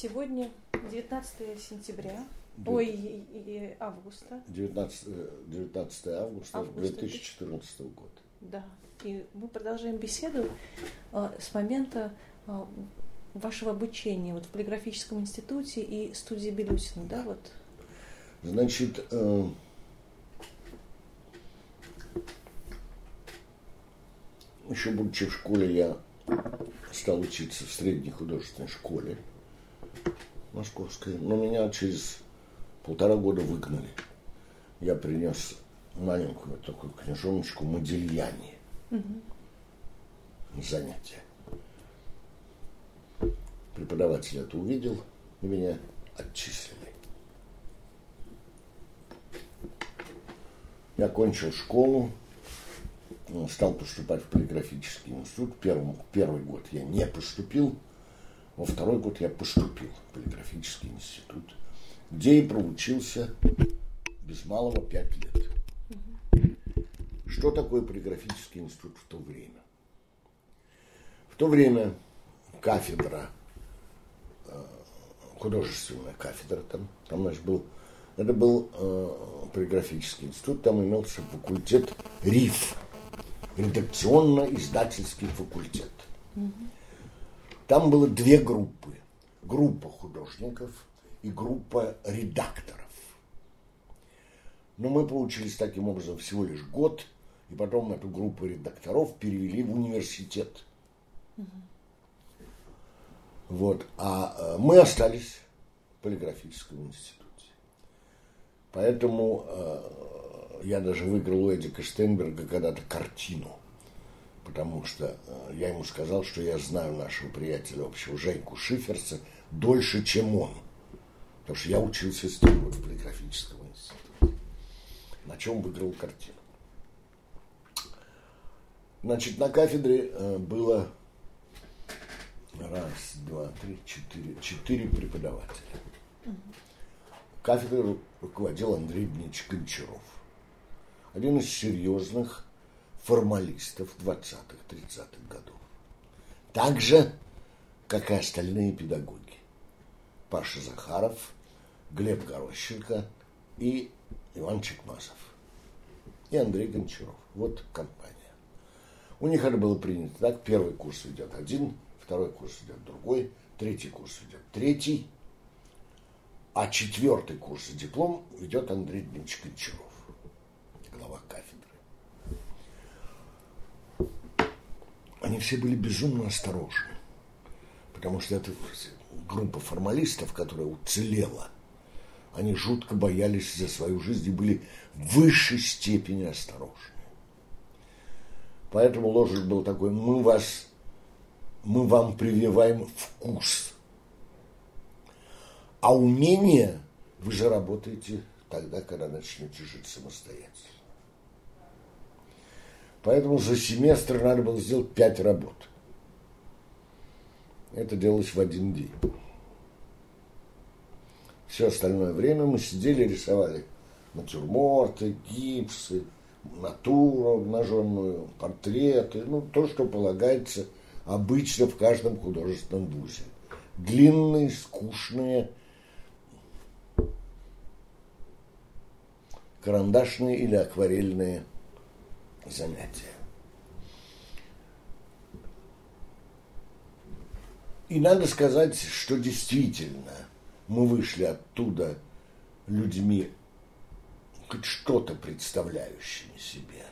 Сегодня 19 сентября, ой, и, и августа. 19, 19 августа, Августа 2014 года. Да. И мы продолжаем беседу э, с момента э, вашего обучения вот в полиграфическом институте и студии Белюсина, да, вот. Значит, э, еще будучи в школе, я стал учиться в средней художественной школе московской, но меня через полтора года выгнали. Я принес маленькую такую книжоночку Модельяне. Занятие. Преподаватель это увидел и меня отчислили. Я кончил школу, стал поступать в полиграфический институт. Первый, первый год я не поступил, во второй год я поступил в полиграфический институт, где и проучился без малого пять лет. Что такое полиграфический институт в то время? В то время кафедра, э, художественная кафедра там, там значит, был, это был э, полиграфический институт, там имелся факультет РИФ, редакционно-издательский факультет. Там было две группы. Группа художников и группа редакторов. Но мы получились таким образом всего лишь год, и потом эту группу редакторов перевели в университет. Вот. А э, мы остались в полиграфическом институте. Поэтому э, я даже выиграл у Эдика Штейнберга когда-то картину. Потому что э, я ему сказал, что я знаю нашего приятеля общего Женьку Шиферса дольше, чем он. Потому что я учился вот в полиграфическом институте. На чем выиграл картину. Значит, на кафедре э, было раз, два, три, четыре, четыре преподавателя. Кафедрой руководил Андрей Дмитриевич Гончаров. Один из серьезных формалистов 20-х, 30-х годов. Так же, как и остальные педагоги. Паша Захаров, Глеб Горощенко и Иван Чекмасов. И Андрей Гончаров. Вот компания. У них это было принято так. Первый курс идет один, второй курс идет другой, третий курс идет третий, а четвертый курс и диплом ведет Андрей Дмитриевич Гончаров, глава кафедры. Они все были безумно осторожны, потому что это группа формалистов, которая уцелела, они жутко боялись за свою жизнь и были в высшей степени осторожны. Поэтому ложек был такой, мы вас, мы вам прививаем вкус. А умение вы же работаете тогда, когда начнете жить самостоятельно. Поэтому за семестр надо было сделать пять работ. Это делалось в один день. Все остальное время мы сидели, рисовали натюрморты, гипсы, натуру обнаженную, портреты, ну, то, что полагается обычно в каждом художественном вузе. Длинные, скучные, карандашные или акварельные занятия. И надо сказать, что действительно мы вышли оттуда людьми хоть что-то представляющими себе.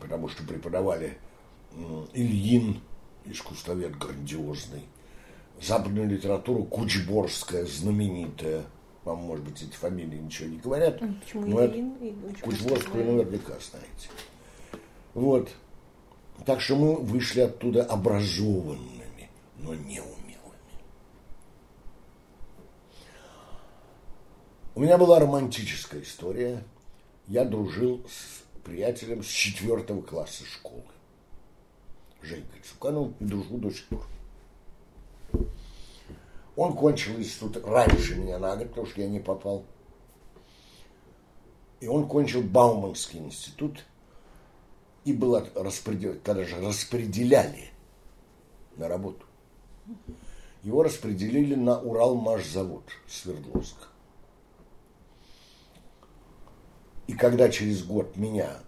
Потому что преподавали Ильин, искусствовед грандиозный, западную литературу Кучборская, знаменитая, вам, может быть, эти фамилии ничего не говорят. Почему но Ильин и Кучборскую наверняка знаете. Вот. Так что мы вышли оттуда образованными, но неумелыми. У меня была романтическая история. Я дружил с приятелем с четвертого класса школы. Женькой Цукановым и дружу до сих пор. Он кончил институт раньше меня на год, потому что я не попал. И он кончил Бауманский институт и был распределен, когда же распределяли на работу. его распределили на Уралмашзавод Свердловск. И когда через год меня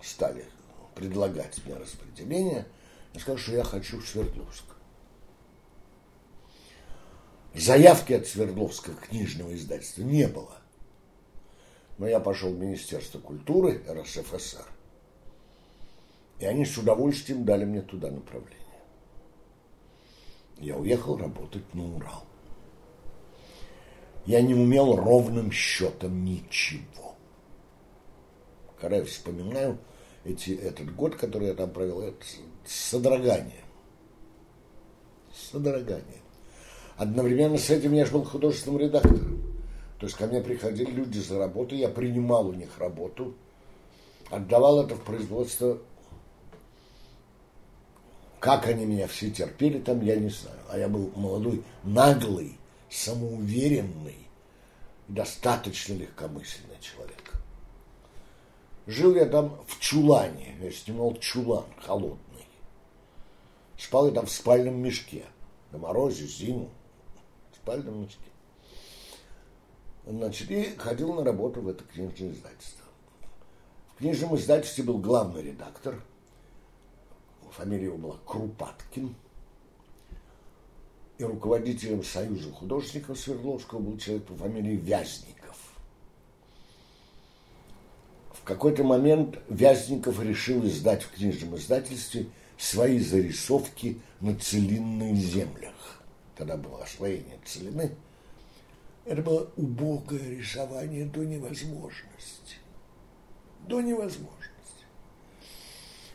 стали предлагать мне распределение, я сказал, что я хочу в Свердловск. Заявки от Свердловского книжного издательства не было. Но я пошел в Министерство культуры РСФСР, и они с удовольствием дали мне туда направление. Я уехал работать на Урал. Я не умел ровным счетом ничего. Когда я вспоминаю эти, этот год, который я там провел, это содрогание. Содрогание. Одновременно с этим я же был художественным редактором. То есть ко мне приходили люди за работу, я принимал у них работу, отдавал это в производство. Как они меня все терпели там, я не знаю. А я был молодой, наглый, самоуверенный, достаточно легкомысленный человек. Жил я там в чулане, я снимал чулан холодный. Спал я там в спальном мешке, на морозе, зиму спальном мешке. Значит, и ходил на работу в это книжное издательство. В книжном издательстве был главный редактор. Фамилия его была Крупаткин. И руководителем Союза художников Свердловского был человек по фамилии Вязников. В какой-то момент Вязников решил издать в книжном издательстве свои зарисовки на целинных землях когда было освоение целины, это было убогое рисование до невозможности. До невозможности.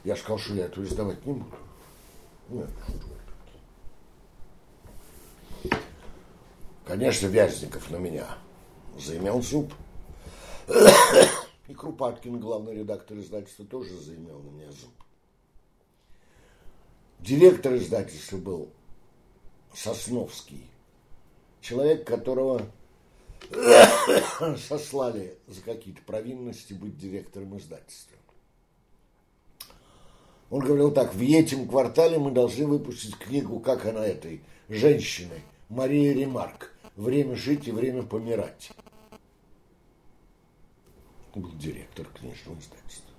Я сказал, что я это издавать не буду. Нет, что Конечно, Вязников на меня заимел зуб. И Крупаткин, главный редактор издательства, тоже заимел на меня зуб. Директор издательства был Сосновский. Человек, которого сослали за какие-то провинности быть директором издательства. Он говорил так, в этом квартале мы должны выпустить книгу, как она этой женщины, Мария Ремарк, «Время жить и время помирать». Был директор книжного издательства.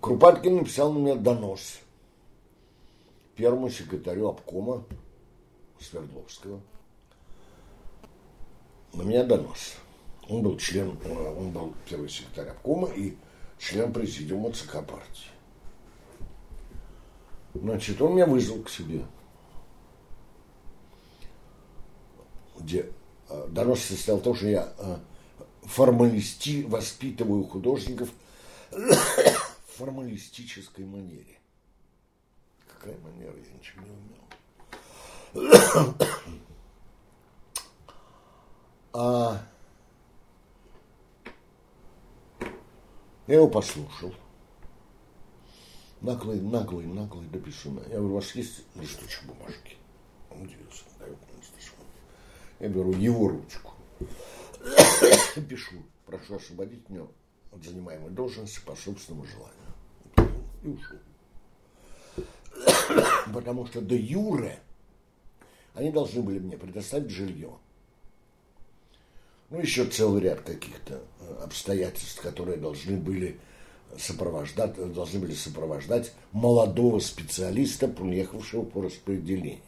Крупаткин написал на меня донос – первому секретарю обкома Свердловского. На меня донос. Он был член, он был первый секретарь обкома и член президиума ЦК партии. Значит, он меня вызвал к себе. Где э, донос состоял в том, что я э, формалисти, воспитываю художников в формалистической манере какая манера, я ничего не умел. А я его послушал. Наглый, наглый, наглый до безумия. Я говорю, у вас есть листочек бумажки? Он удивился, дает мне листочек. Я беру его ручку. Пишу, прошу освободить меня от занимаемой должности по собственному желанию. И ушел. Потому что до юре они должны были мне предоставить жилье. Ну, еще целый ряд каких-то э, обстоятельств, которые должны были сопровождать, должны были сопровождать молодого специалиста, приехавшего по распределению.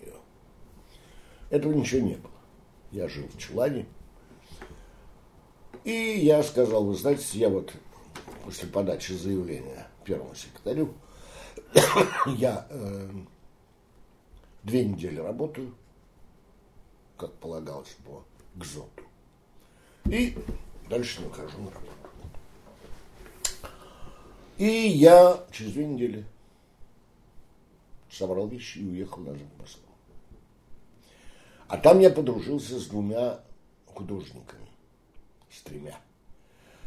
Этого ничего не было. Я жил в Чулане. И я сказал, вы знаете, я вот после подачи заявления первому секретарю, я э, две недели работаю, как полагалось по ГЗОТу. И дальше не ухожу на работу. И я через две недели собрал вещи и уехал назад в Москву. А там я подружился с двумя художниками, с тремя.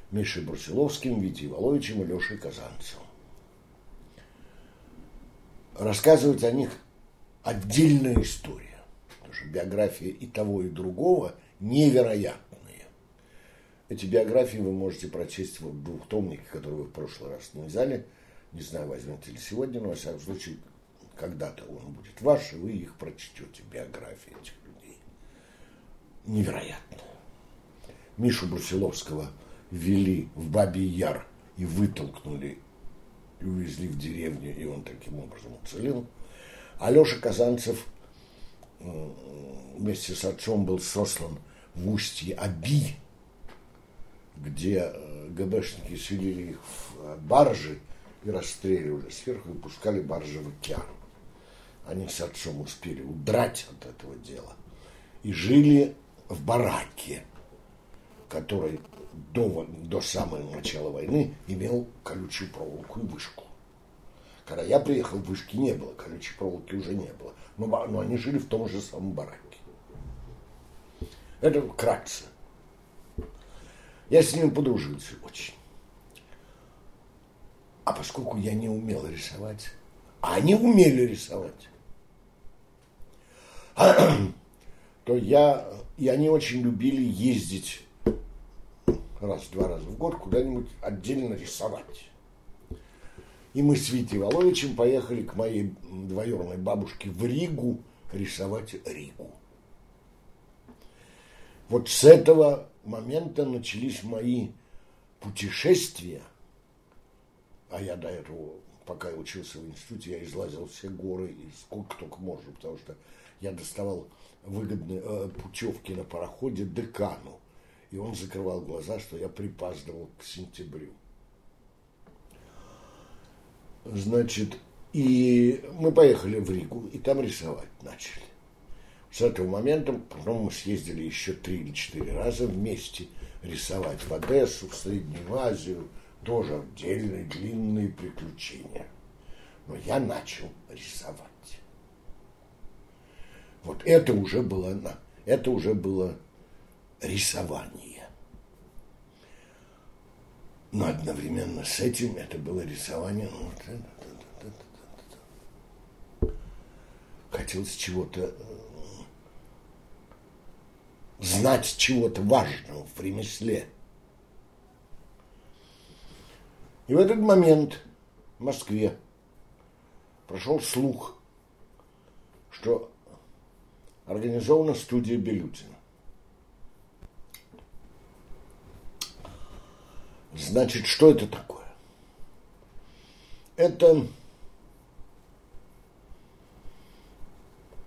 Мишей Брусиловским, Витей Воловичем и Лешей Казанцевым рассказывать о них отдельная история. Потому что биография и того, и другого невероятные. Эти биографии вы можете прочесть в двухтомнике, который вы в прошлый раз не взяли. Не знаю, возьмете ли сегодня, но, во всяком случае, когда-то он будет ваш, и вы их прочтете, биографии этих людей. Невероятно. Мишу Брусиловского ввели в Бабий Яр и вытолкнули и увезли в деревню, и он таким образом уцелел. Алеша Казанцев вместе с отцом был сослан в устье Аби, где э, ГБшники селили их в баржи и расстреливали сверху и пускали баржи в океан. Они с отцом успели удрать от этого дела и жили в бараке, который до, до самого начала войны имел колючую проволоку и вышку. Когда я приехал, вышки не было, колючей проволоки уже не было. Но, но они жили в том же самом бараке. Это вкратце. Я с ними подружился очень. А поскольку я не умел рисовать, а они умели рисовать, то я, и они очень любили ездить раз-два раза в год куда-нибудь отдельно рисовать. И мы с Витей Володичем поехали к моей двоюродной бабушке в Ригу рисовать Ригу. Вот с этого момента начались мои путешествия, а я до этого, пока я учился в институте, я излазил все горы, и сколько только можно, потому что я доставал выгодные э, путевки на пароходе декану, и он закрывал глаза, что я припаздывал к сентябрю. Значит, и мы поехали в Ригу, и там рисовать начали. С этого момента, потом мы съездили еще три или четыре раза вместе рисовать в Одессу, в Среднюю Азию, тоже отдельные длинные приключения. Но я начал рисовать. Вот это уже было, это уже было рисование. Но одновременно с этим это было рисование. Ну. Хотелось чего-то э, знать чего-то важного в ремесле. И в этот момент в Москве прошел слух, что организована студия Белютина. Значит, что это такое? Это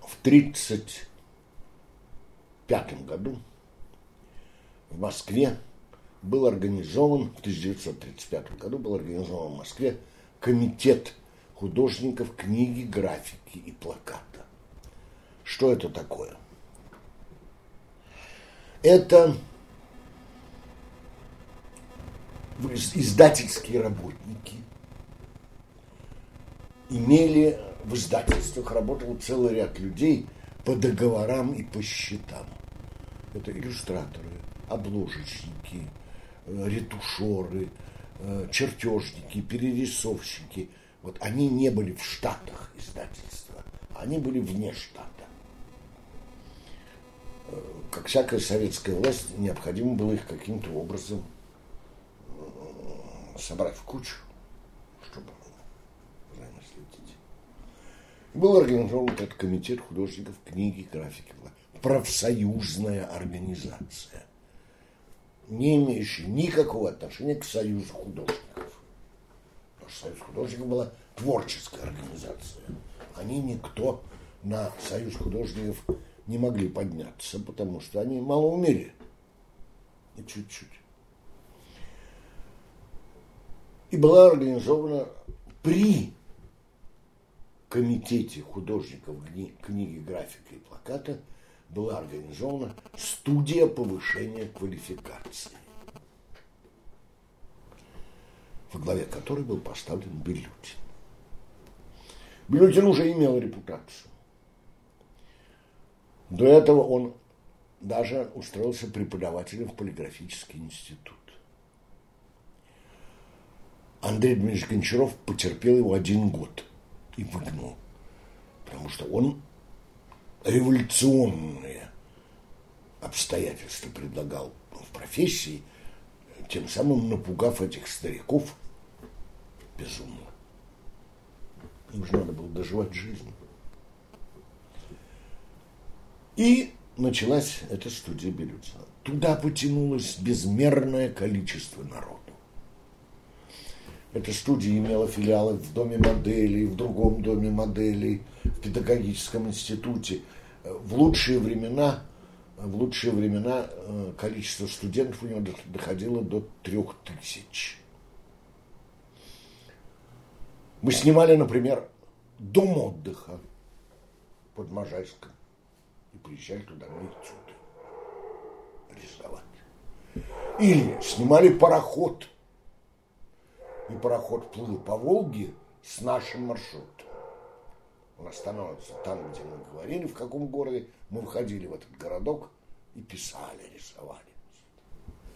в 1935 году в Москве был организован, в 1935 году был организован в Москве комитет художников книги, графики и плаката. Что это такое? Это издательские работники имели в издательствах работал целый ряд людей по договорам и по счетам. Это иллюстраторы, обложечники, э, ретушеры, э, чертежники, перерисовщики. Вот они не были в штатах издательства, они были вне штата. Э, как всякая советская власть, необходимо было их каким-то образом собрать в кучу, чтобы взаимоследить. Был организован этот комитет художников книги, графики. Профсоюзная организация, не имеющая никакого отношения к Союзу художников. Потому что Союз художников была творческая организация. Они никто на Союз художников не могли подняться, потому что они мало умели. И чуть-чуть и была организована при комитете художников книги, графика и плаката была организована студия повышения квалификации, во главе которой был поставлен Белютин. Белютин уже имел репутацию. До этого он даже устроился преподавателем в полиграфический институт. Андрей Дмитриевич Гончаров потерпел его один год и выгнал. Потому что он революционные обстоятельства предлагал в профессии, тем самым напугав этих стариков безумно. Им же надо было доживать жизнь. И началась эта студия Белюцина. Туда потянулось безмерное количество народу. Эта студия имела филиалы в Доме моделей, в другом Доме моделей, в педагогическом институте. В лучшие времена, в лучшие времена э, количество студентов у него доходило до трех тысяч. Мы снимали, например, дом отдыха под Можайском и приезжали туда на этюды рисовать. Или снимали пароход. И пароход плыл по Волге с нашим маршрутом. Он остановится там, где мы говорили, в каком городе. Мы входили в этот городок и писали, рисовали.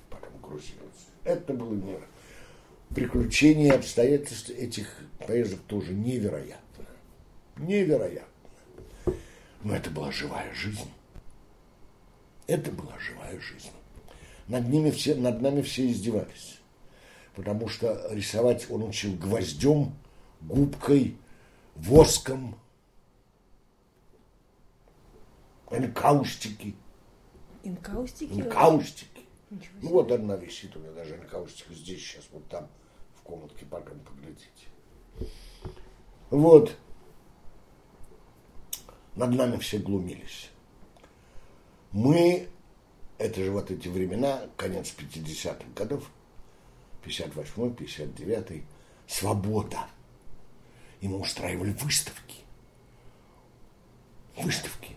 Потом грузились. Это было мир. Приключения и обстоятельства этих поездок тоже невероятно. Невероятно. Но это была живая жизнь. Это была живая жизнь. Над, ними все, над нами все издевались. Потому что рисовать он учил гвоздем, губкой, воском, энкаустики. Инкаустики? Инкаустики. Ну вот одна висит у меня даже энкаустика здесь сейчас, вот там в комнатке, потом поглядите. Вот над нами все глумились. Мы, это же вот эти времена, конец 50-х годов, 58-й, 59-й, свобода. Мы устраивали выставки. Выставки.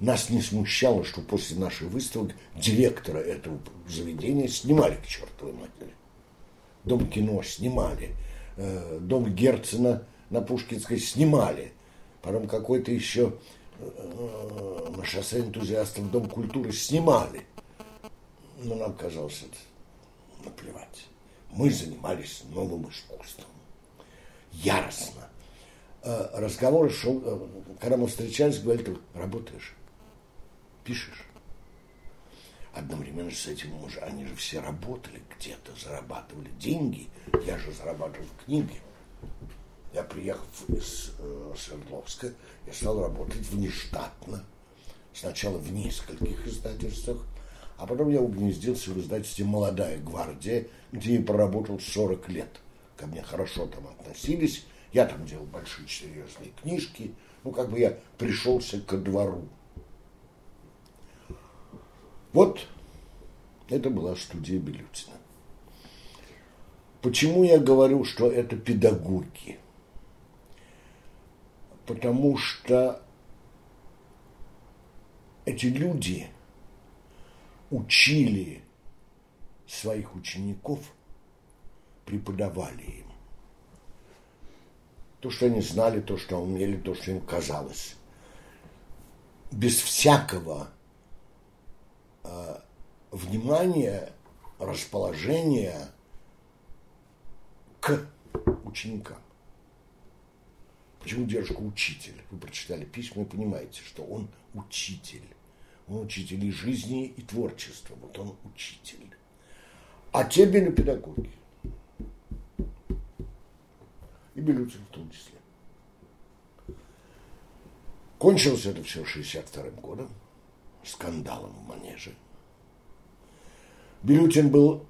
Нас не смущало, что после нашей выставки директора этого заведения снимали к чертовой матери. Дом кино снимали, э, дом Герцена на Пушкинской снимали – потом какой-то еще э, на шоссе энтузиастов Дом культуры снимали. Но нам казалось это наплевать. Мы занимались новым искусством. Яростно. Э, разговор шел, э, когда мы встречались, говорили, ты работаешь, пишешь. Одновременно с этим мы же, они же все работали где-то, зарабатывали деньги. Я же зарабатывал в книге. Я приехал из э, Свердловска, я стал работать внештатно. Сначала в нескольких издательствах, а потом я угнездился в издательстве «Молодая гвардия», где я проработал 40 лет. Ко мне хорошо там относились, я там делал большие серьезные книжки, ну, как бы я пришелся ко двору. Вот это была студия Белютина. Почему я говорю, что это педагоги? потому что эти люди учили своих учеников, преподавали им. То, что они знали, то, что умели, то, что им казалось. Без всякого э, внимания, расположения к ученикам. Почему дедушка учитель? Вы прочитали письма и понимаете, что он учитель. Он учитель и жизни, и творчества. Вот он учитель. А те были педагоги. И Белюцин в том числе. Кончилось это все 62 годом, скандалом в манеже. Белютин был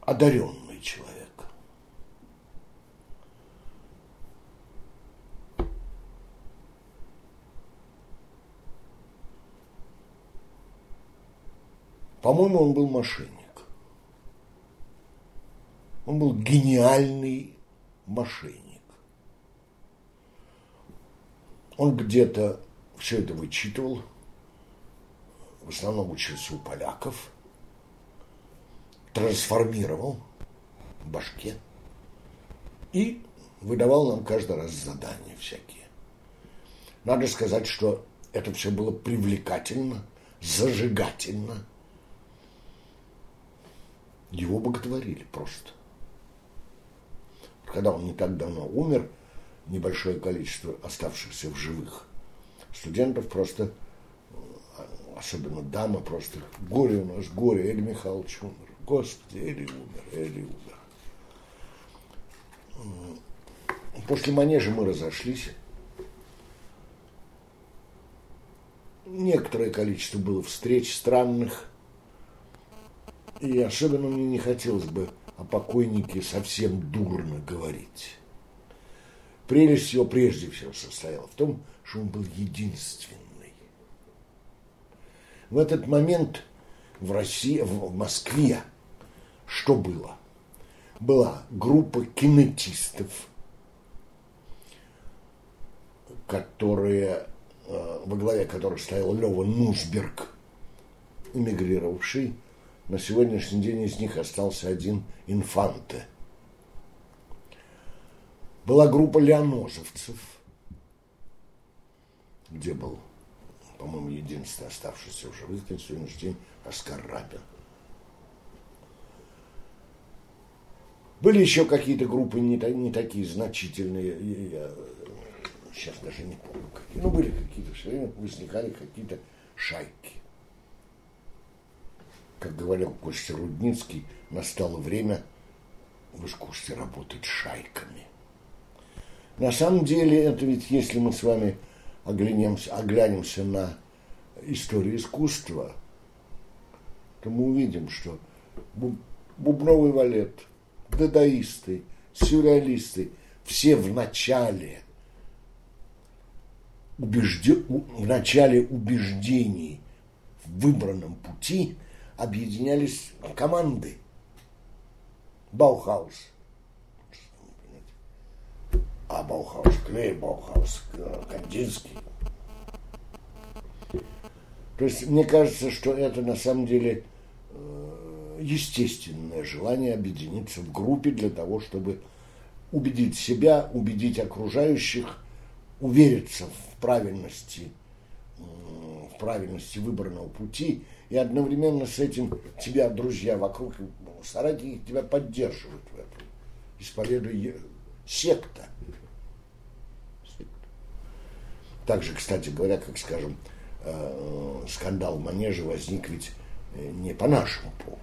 одаренный человек. По-моему, он был мошенник. Он был гениальный мошенник. Он где-то все это вычитывал, в основном учился у поляков, трансформировал в башке и выдавал нам каждый раз задания всякие. Надо сказать, что это все было привлекательно, зажигательно – его боготворили просто. Когда он не так давно умер, небольшое количество оставшихся в живых студентов просто, особенно дама, просто горе у нас, горе, Эли Михайлович умер. Господи, Эли умер, Эли умер. После манежа мы разошлись. Некоторое количество было встреч странных. И особенно мне не хотелось бы о покойнике совсем дурно говорить. Прелесть его прежде всего состояла в том, что он был единственный. В этот момент в России, в Москве, что было? Была группа кинетистов, которые, э, во главе которых стоял Лева Нусберг, эмигрировавший. На сегодняшний день из них остался один инфанте. Была группа леонозовцев, где был, по-моему, единственный оставшийся в живых на сегодняшний день Оскар Рабин. Были еще какие-то группы не, не такие значительные, я сейчас даже не помню какие, но были какие-то, все время возникали какие-то шайки. Как говорил Костя Рудницкий, настало время в искусстве работать шайками. На самом деле, это ведь, если мы с вами оглянемся, оглянемся на историю искусства, то мы увидим, что бубновый валет, дадаисты, сюрреалисты, все в начале убежде... в начале убеждений в выбранном пути объединялись команды. Баухаус. А Баухаус Клее, Баухаус Кандинский. То есть мне кажется, что это на самом деле э, естественное желание объединиться в группе для того, чтобы убедить себя, убедить окружающих, увериться в правильности, в правильности выбранного пути, и одновременно с этим тебя друзья вокруг, соратники тебя поддерживают в этом, исповедуя секта. Также, кстати говоря, как скажем, э, скандал в манеже возник ведь э, не по нашему поводу.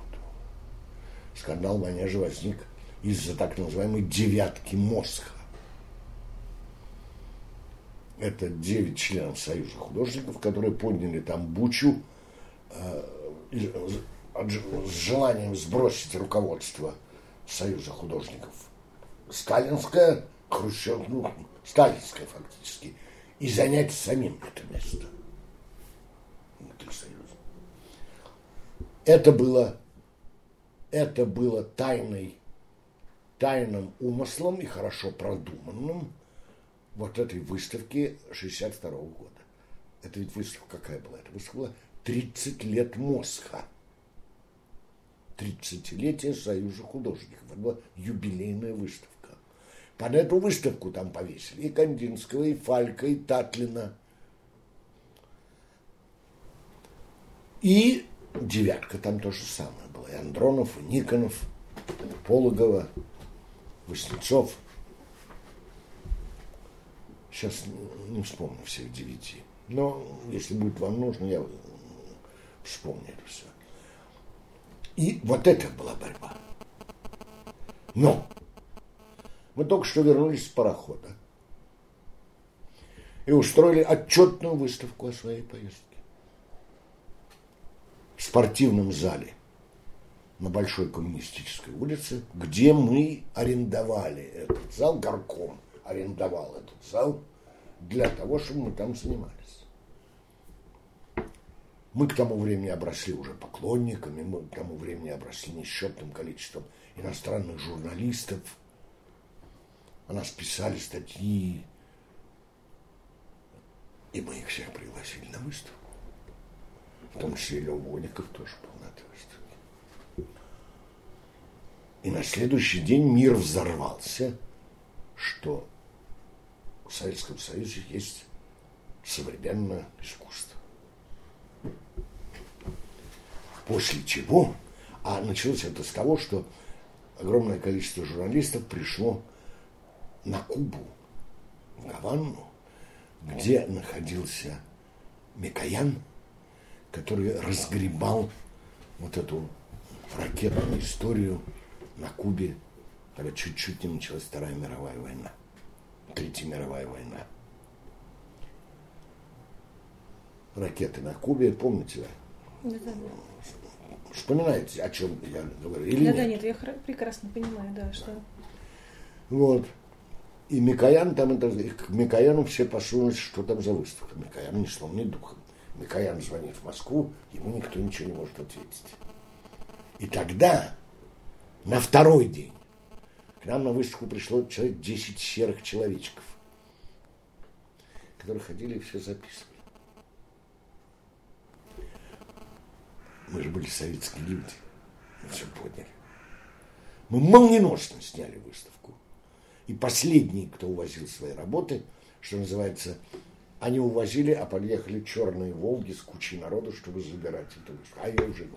Скандал в манеже возник из-за так называемой девятки Мосха это 9 членов Союза художников, которые подняли там бучу э, с желанием сбросить руководство Союза художников. Сталинское, Хрущев, ну, сталинское фактически, и занять самим это место. Это было, это было тайной, тайным умыслом и хорошо продуманным вот этой выставки 62 -го года. Это ведь выставка какая была? Это выставка была 30 лет Мосха. 30-летие Союза художников. Это была юбилейная выставка. Под эту выставку там повесили и Кандинского, и Фалька, и Татлина. И девятка там то же самое было. И Андронов, и Никонов, и Пологова, Васнецов – Сейчас не вспомню всех девяти. Но если будет вам нужно, я вспомню это все. И вот это была борьба. Но мы только что вернулись с парохода и устроили отчетную выставку о своей поездке в спортивном зале на Большой коммунистической улице, где мы арендовали этот зал горком – арендовал этот зал для того, чтобы мы там занимались. Мы к тому времени обросли уже поклонниками, мы к тому времени обросли несчетным количеством иностранных журналистов. О нас писали статьи, и мы их всех пригласили на выставку. В том числе Лев Водиков тоже был на этой выставке. И на следующий день мир взорвался, что в Советском Союзе есть современное искусство. После чего, а началось это с того, что огромное количество журналистов пришло на Кубу, в Гаванну, где находился Микоян, который разгребал вот эту ракетную историю на Кубе когда чуть-чуть не началась Вторая мировая война, Третья мировая война. Ракеты на Кубе, помните? Да, да. Вспоминаете, о чем я говорю? Или да, нет? да, нет, я прекрасно понимаю, да, что... Вот. И Микоян там, это, и к Микояну все посунулись, что там за выставка. Микоян ни словом, ни духом. Микоян звонит в Москву, ему никто ничего не может ответить. И тогда, на второй день, к нам на выставку пришло человек 10 серых человечков, которые ходили и все записывали. Мы же были советские люди, мы все поняли. Мы молниеносно сняли выставку. И последний, кто увозил свои работы, что называется, они увозили, а подъехали черные «Волги» с кучей народу, чтобы забирать эту выставку. А ее уже нет.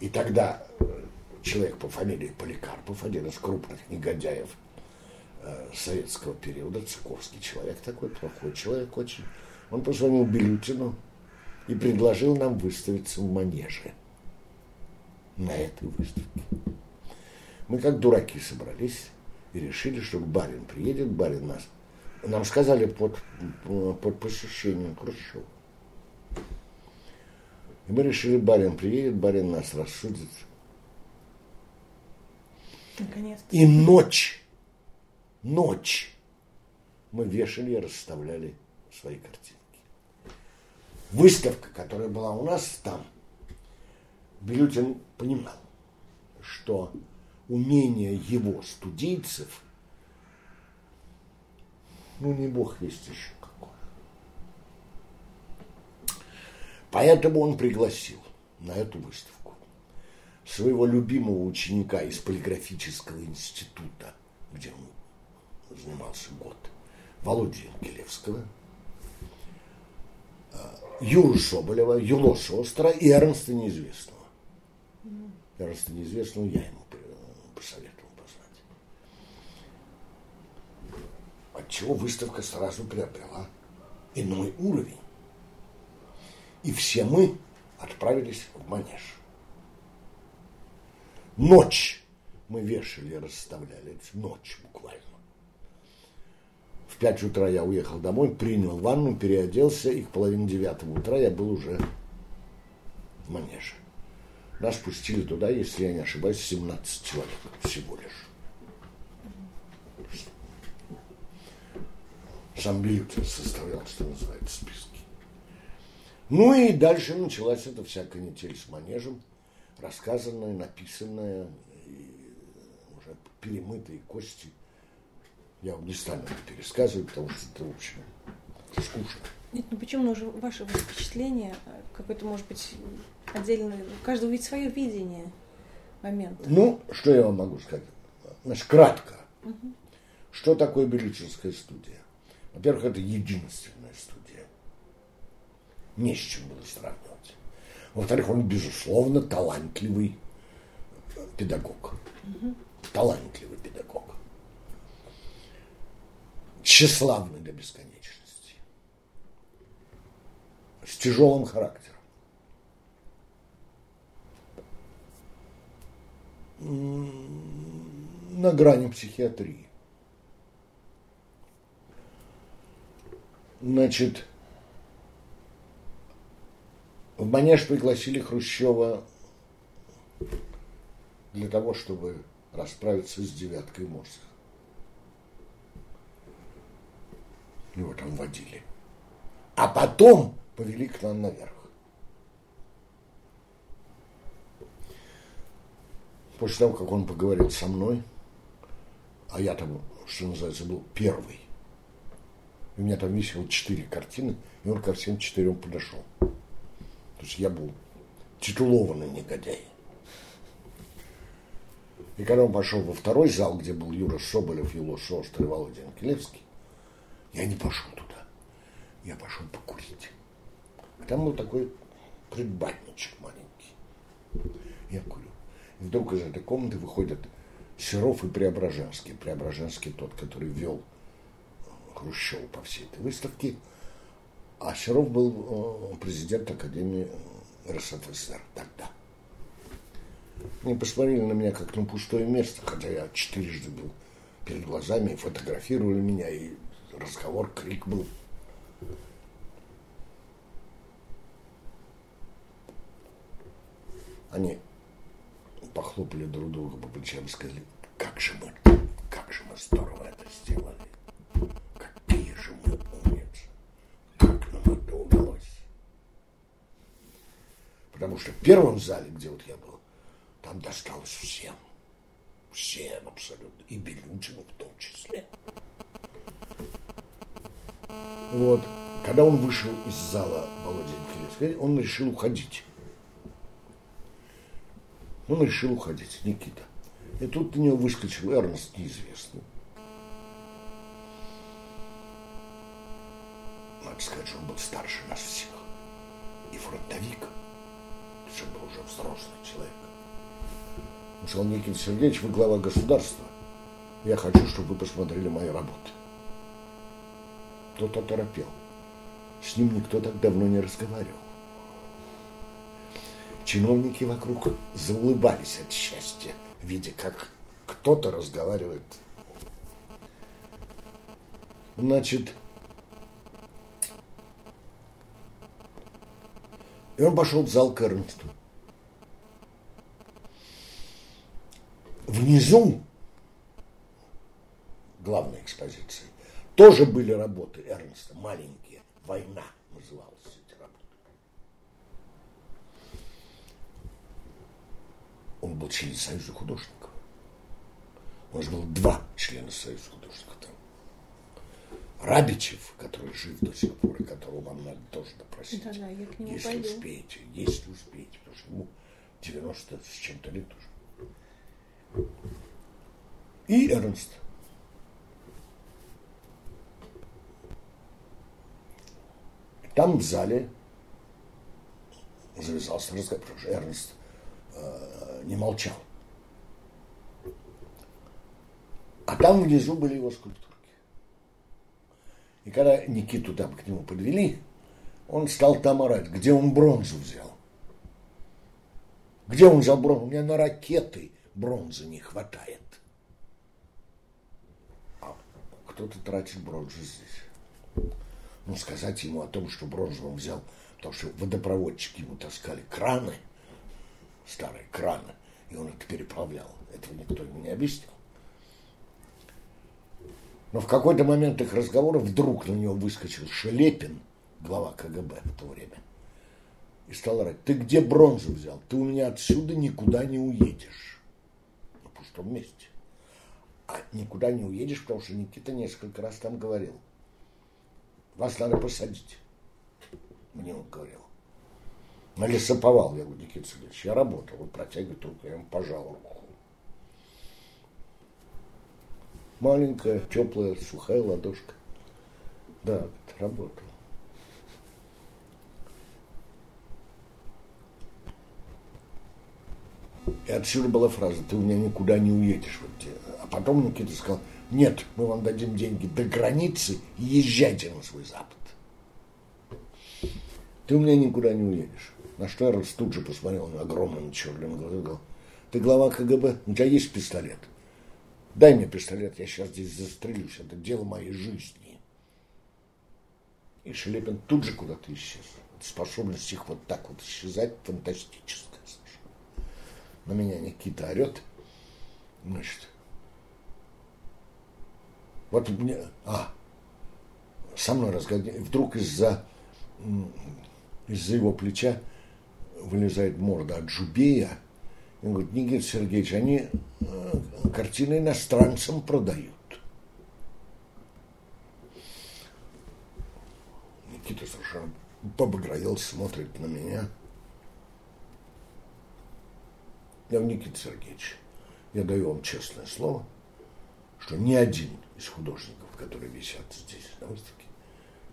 И тогда э, человек по фамилии Поликарпов, один из крупных негодяев э, советского периода, Цыковский человек такой, плохой человек очень, он позвонил Белютину и предложил нам выставиться в манеже на этой выставке. Мы как дураки собрались и решили, что барин приедет, барин нас. Нам сказали под, под посещением Хрущева. И мы решили, барин приедет, барин нас рассудит. И ночь, ночь мы вешали и расставляли свои картинки. Выставка, которая была у нас там, Белютин понимал, что умение его студийцев, ну не бог весть еще какое. Поэтому он пригласил на эту выставку своего любимого ученика из полиграфического института, где он занимался год, Володю Янкелевского, Юру Соболева, Юло Шостра и Эрнста Неизвестного. Эрнста Неизвестного я ему посоветовал позвать. Отчего выставка сразу приобрела иной уровень. И все мы отправились в манеж. Ночь мы вешали расставляли, ночь буквально. Пять утра я уехал домой, принял ванну, переоделся, и к половине девятого утра я был уже в манеже. Нас пустили туда, если я не ошибаюсь, 17 человек всего лишь. Сам Бьютин составлял, что называется, списки. Ну и дальше началась эта вся канитель с манежем, рассказанная, написанная, и уже перемытые кости. Я вам не стану это пересказывать, потому что это, в общем, скучно. Нет, ну почему ну, уже ваше впечатление, какое-то, может быть, отдельное, у каждого ведь свое видение момента. Ну, что я вам могу сказать? Значит, кратко. Угу. Что такое Беличинская студия? Во-первых, это единственная студия. Не с чем было сравнивать. Во-вторых, он, безусловно, талантливый педагог. Угу. Талантливый педагог. Тщеславный до бесконечности. С тяжелым характером. на грани психиатрии. Значит, в Манеж пригласили Хрущева для того, чтобы расправиться с девяткой Морса. Его там водили. А потом повели к нам наверх. После того, как он поговорил со мной, а я там, что называется, был первый, у меня там висело четыре картины, и он ко всем четырем подошел. То есть я был титулованный негодяй. И когда он пошел во второй зал, где был Юра Соболев, Юло Шостер и Володя Анкелевский, я не пошел туда. Я пошел покурить. А там был такой предбатничек маленький. Я курю. И вдруг из этой комнаты выходят Серов и Преображенский. Преображенский тот, который вел Хрущева по всей этой выставке. А Серов был президент Академии РСФСР тогда. Они посмотрели на меня как на пустое место, хотя я четырежды был перед глазами, фотографировали меня, и разговор, крик был. Они похлопали друг друга по плечам и сказали, как же мы, как же мы здорово это сделали. Какие же мы умницы. Как нам это удалось. Потому что в первом зале, где вот я был, там досталось всем. Всем абсолютно. И Белютину в том числе. Вот. Когда он вышел из зала Володя он решил уходить. Он решил уходить, Никита. И тут на него выскочил Эрнст неизвестный. Надо сказать, что он был старше нас всех. И фронтовик. Причем был уже взрослый человек. Он сказал, Никита Сергеевич, вы глава государства. Я хочу, чтобы вы посмотрели мои работы. Тот оторопел. С ним никто так давно не разговаривал. Чиновники вокруг заулыбались от счастья, видя, как кто-то разговаривает. Значит, и он пошел в зал к Эрнсту. Внизу главной экспозиции тоже были работы Эрнста, маленькие. «Война» называлась эти работы. Он был член Союза художников. У нас было два члена Союза художников там. Рабичев, который жив до сих пор, и которого вам надо тоже допросить. Да, да, я к нему если пойду. успеете, если успеете, потому что ему 90 с чем-то лет уже. И Эрнст. Там в зале завязался разговор, потому что Эрнст э, не молчал. А там внизу были его скульптурки. И когда Никиту там к нему подвели, он стал там орать, где он бронзу взял. Где он взял бронзу? У меня на ракеты бронзы не хватает. А кто-то тратит бронзу здесь. Ну, сказать ему о том, что бронзу он взял, потому что водопроводчики ему таскали краны, старые краны, и он это переправлял. Этого никто ему не объяснил. Но в какой-то момент их разговора вдруг на него выскочил Шелепин, глава КГБ в то время, и стал орать, ты где бронзу взял? Ты у меня отсюда никуда не уедешь. На пустом месте. А никуда не уедешь, потому что Никита несколько раз там говорил. Вас надо посадить. Мне он говорил. На лесоповал, я говорю, Никита Сергеевич, я работал, он протягивает руку, я ему пожал руку. Маленькая, теплая, сухая ладошка. Да, работал. И отсюда была фраза, ты у меня никуда не уедешь. Вот, те». а потом Никита сказал, нет, мы вам дадим деньги до границы и езжайте на свой запад. Ты у меня никуда не уедешь. На что я тут же посмотрел на огромным черным глазом сказал, ты глава КГБ, у тебя есть пистолет? Дай мне пистолет, я сейчас здесь застрелюсь, это дело моей жизни. И Шелепин тут же куда-то исчез. Способность их вот так вот исчезать фантастическая совершенно. На меня Никита орет, значит, вот мне, а, со мной разговаривает, вдруг из-за из-за его плеча вылезает морда от Жубея, и он говорит, Никита Сергеевич, они э, картины иностранцам продают. Никита совершенно побагровел, смотрит на меня. Я Никита Сергеевич, я даю вам честное слово, что ни один из художников, которые висят здесь на выставке,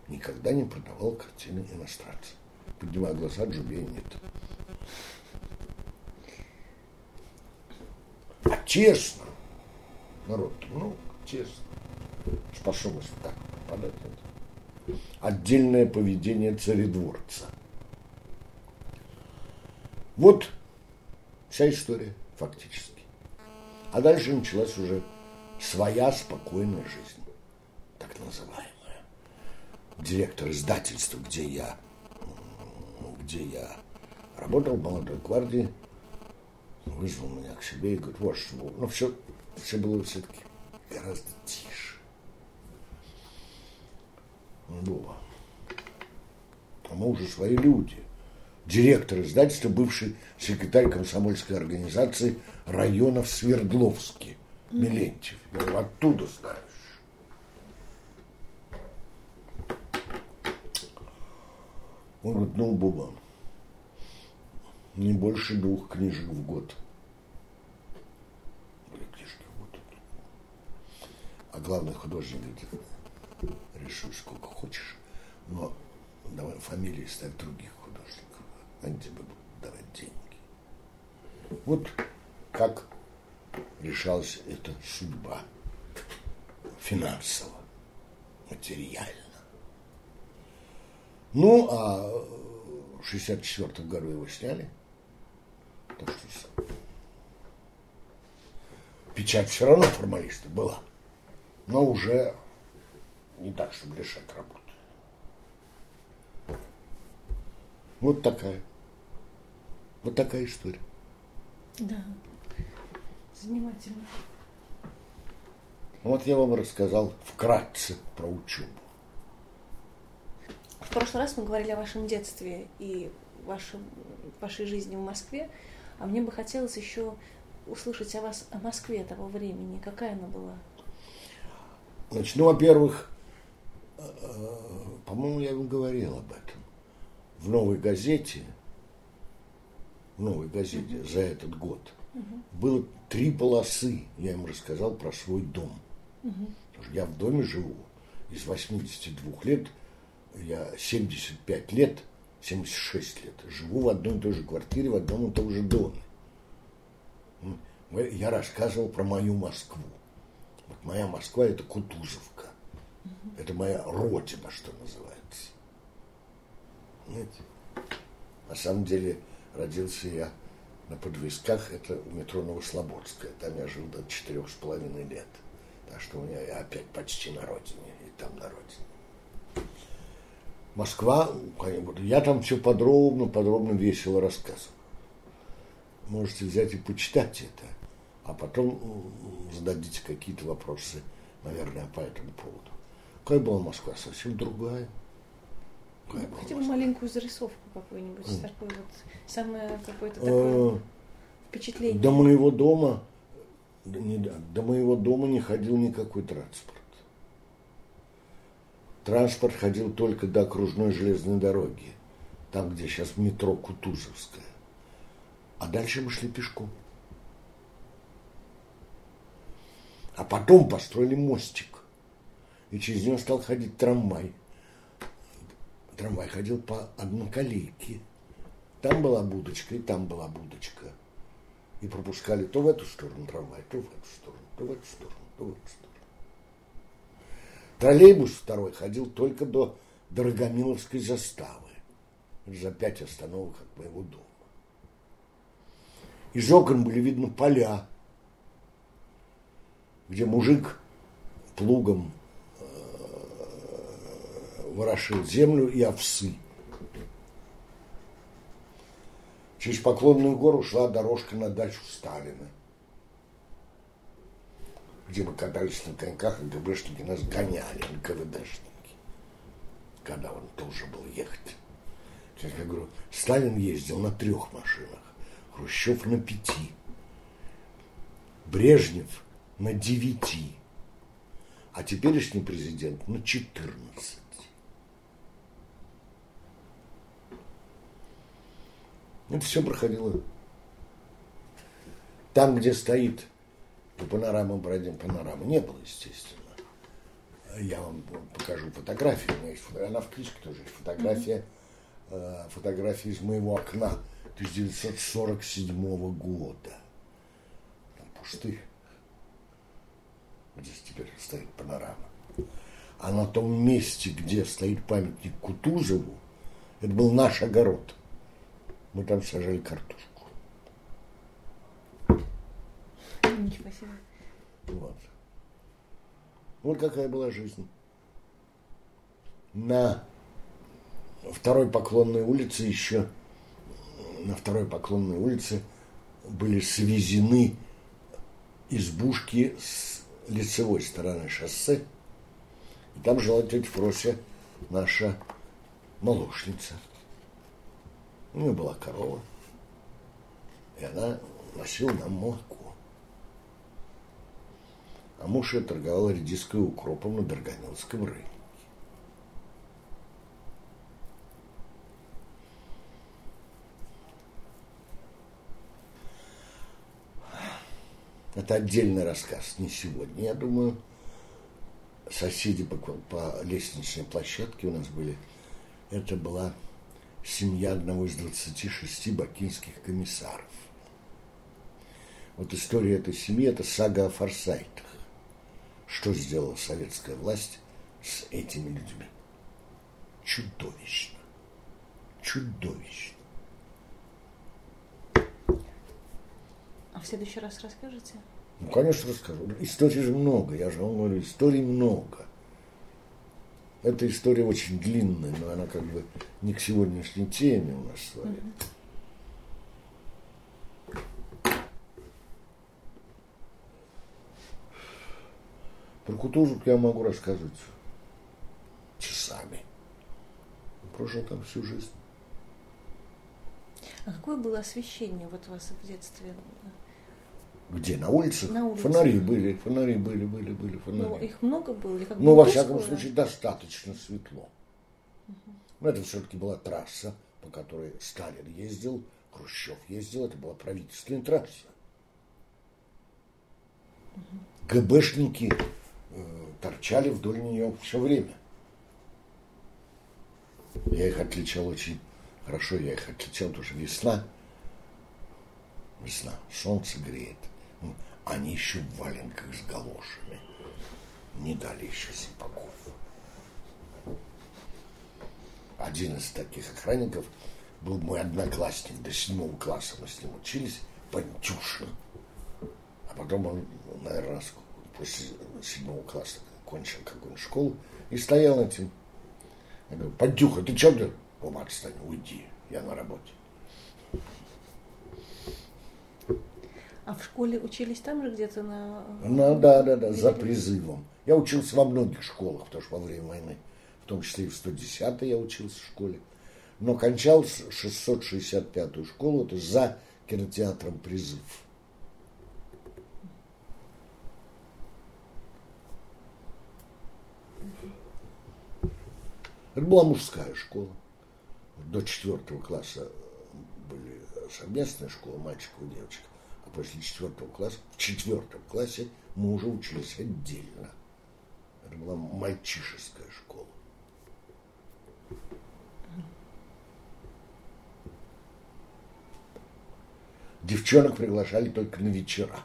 никогда не продавал картины иностранцам. Поднимая глаза, Джубея нет. А честно, народ, ну, честно, способность так попадать это. Отдельное поведение царедворца. Вот Вся история, фактически. А дальше началась уже своя спокойная жизнь, так называемая. Директор издательства, где я, где я работал в молодой гвардии, вызвал меня к себе и говорит, вот что, ну все, все было все-таки гораздо тише. Было. А мы уже свои люди. Директор издательства, бывший секретарь комсомольской организации района в Милентьев. Я говорю, оттуда знаешь. Он говорит, ну, Буба, не больше двух книжек в год. Были книжки в год. А главный художник говорит, реши сколько хочешь, но давай фамилии ставь других художников, они тебе будут давать деньги. Вот как решалась эта судьба финансово, материально. Ну, а в 64 году его сняли. Так что печать все равно формалиста была, но уже не так, чтобы лишать работы. Вот такая. Вот такая история. Да. Занимательно. Вот я вам рассказал вкратце про учебу. В прошлый раз мы говорили о вашем детстве и вашем, вашей жизни в Москве, а мне бы хотелось еще услышать о вас, о Москве того времени. Какая она была? Значит, ну, во-первых, э, по-моему, я вам говорил об этом. В новой газете, в новой газете за этот год uh-huh. было три полосы. Я им рассказал про свой дом. Uh-huh. Я в доме живу. Из 82 лет я 75 лет, 76 лет, живу в одной и той же квартире, в одном и том же доме. Я рассказывал про мою Москву. Вот моя Москва – это Кутузовка. Это моя родина, что называется. Знаете? На самом деле родился я на подвесках, это у метро Новослободская. Там я жил до четырех с половиной лет. Так что у меня я опять почти на родине, и там на родине. Москва, я там все подробно, подробно весело рассказывал. Можете взять и почитать это, а потом зададите какие-то вопросы, наверное, по этому поводу. Какая была Москва? Совсем другая. Какая Хотя бы маленькую зарисовку какую-нибудь, такой вот, самое какое-то такое а, впечатление. До моего дома, до моего дома не ходил никакой транспорт. Транспорт ходил только до окружной железной дороги, там, где сейчас метро Кутузовская. А дальше мы шли пешком. А потом построили мостик. И через него стал ходить трамвай. Трамвай ходил по одноколейке. Там была будочка, и там была будочка. И пропускали то в эту сторону трамвай, то в эту сторону, то в эту сторону, то в эту сторону. Троллейбус второй ходил только до Дорогомиловской заставы. За пять остановок от моего дома. Из окон были видны поля, где мужик плугом ворошил землю и овсы. Через Поклонную гору шла дорожка на дачу Сталина где мы катались на коньках, ГБшники нас гоняли, НКВДшники, когда он тоже был ехать. Я говорю, Сталин ездил на трех машинах, Хрущев на пяти, Брежнев на девяти, а теперешний президент на четырнадцать. Это все проходило там, где стоит по панорамам пройдем панораму. Не было, естественно. Я вам покажу фотографию. У меня есть, она в книжке тоже есть. Фотография, mm-hmm. фотография из моего окна 1947 года. Там пустырь. Здесь теперь стоит панорама. А на том месте, где стоит памятник Кутузову, это был наш огород. Мы там сажали картошку. Ничего себе. Вот. Вот какая была жизнь. На второй поклонной улице еще, на второй поклонной улице были свезены избушки с лицевой стороны шоссе. И там жила тетя Фрося, наша молочница. У нее была корова. И она носила нам молоко. А муж ее торговал редиской укропом на Дорганинском рынке. Это отдельный рассказ, не сегодня. Я думаю, соседи по, по лестничной площадке у нас были. Это была семья одного из 26 бакинских комиссаров. Вот история этой семьи – это сага о форсайтах. Что сделала советская власть с этими людьми? Чудовищно. Чудовищно. А в следующий раз расскажете? Ну, конечно, расскажу. Историй же много, я же вам говорю, историй много. Эта история очень длинная, но она как бы не к сегодняшней теме у нас с вами. Про Кутузов я могу рассказывать часами. Прожил там всю жизнь. А какое было освещение вот у вас в детстве? Где? На улице? На улице. Фонари были, фонари были, были, были фонари. Ну, их много было? Или как Ну, во всяком случае, достаточно светло. Но это все-таки была трасса, по которой Сталин ездил, Хрущев ездил, это была правительственная трасса. ГБшники э, торчали вдоль нее все время. Я их отличал очень хорошо, я их отличал, потому что весна, весна, солнце греет. Они еще в валенках с галошами. Не дали еще сапогов. Один из таких охранников был мой одноклассник до седьмого класса. Мы с ним учились, Пантюшин. А потом он, наверное, после седьмого класса кончил какую-нибудь школу и стоял этим. Я говорю, Пантюха, ты что ты? Ома, отстань, уйди, я на работе. А в школе учились там же где-то на... Ну, да, да, да, за призывом. Я учился во многих школах, потому что во время войны, в том числе и в 110 я учился в школе. Но кончал с 665-ю школу, это за кинотеатром «Призыв». Это была мужская школа. До четвертого класса были совместная школа мальчиков и девочек, после четвертого класса, в четвертом классе мы уже учились отдельно. Это была мальчишеская школа. Девчонок приглашали только на вечера.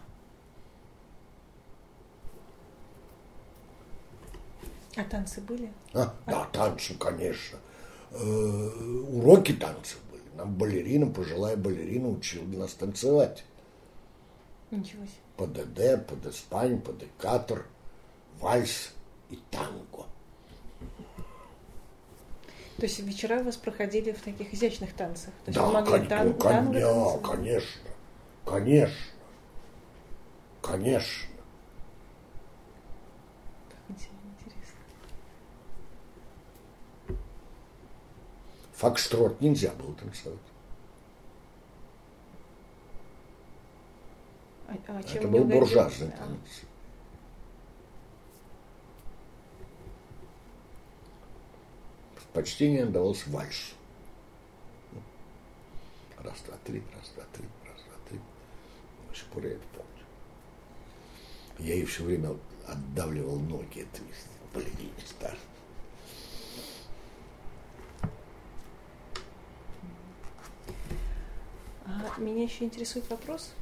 А танцы были? А, да, танцы, конечно. Э, уроки танцев были. Нам балерина, пожилая балерина учила нас танцевать. Ничего себе. ПДД, ПД-спань, ПД-катр, вальс и танго. То есть вечера у вас проходили в таких изящных танцах? То есть Да, вы могли кон- тан- кон- танго да, конечно, конечно, конечно. Интересно. Фокстрот нельзя было танцевать. А, а чем Это не был буржуазный А, танец. Почтение отдавалось вальсу. Раз, два, три, раз, два, три, раз, два, три. До сих пор я это помню. Я ей все время отдавливал ноги этой балерине старой. А меня еще интересует вопрос.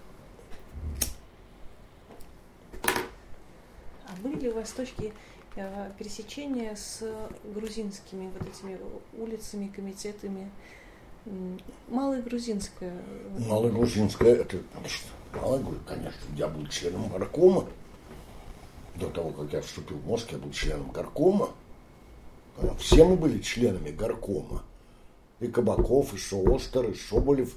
А были ли у вас точки э, пересечения с грузинскими вот этими улицами, комитетами? Малая грузинская. Малая грузинская, это малая, конечно, я был членом горкома. До того, как я вступил в мозг, я был членом горкома. Все мы были членами горкома. И Кабаков, и Соостер, и Соболев.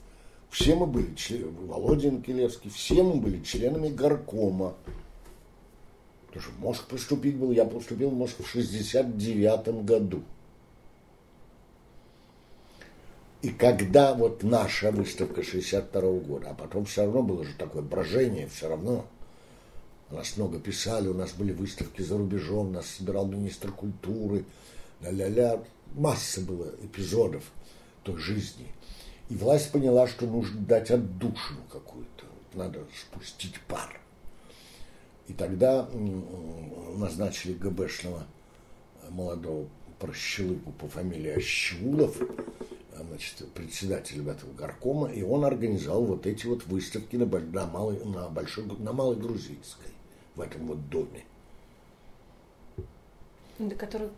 Все мы были членами, Володя Инкелевский, все мы были членами горкома. Потому что мозг поступить был, я поступил в мозг в 69 году. И когда вот наша выставка 62 -го года, а потом все равно было же такое брожение, все равно. Нас много писали, у нас были выставки за рубежом, нас собирал министр культуры, ля-ля-ля. Масса было эпизодов той жизни. И власть поняла, что нужно дать отдушину какую-то, надо спустить пар. И тогда назначили ГБшного молодого прощелыгу по фамилии Ощулов, значит, председателем этого горкома, и он организовал вот эти вот выставки на, на, малой, на, большой, на Малой Грузинской, в этом вот доме. Да, который,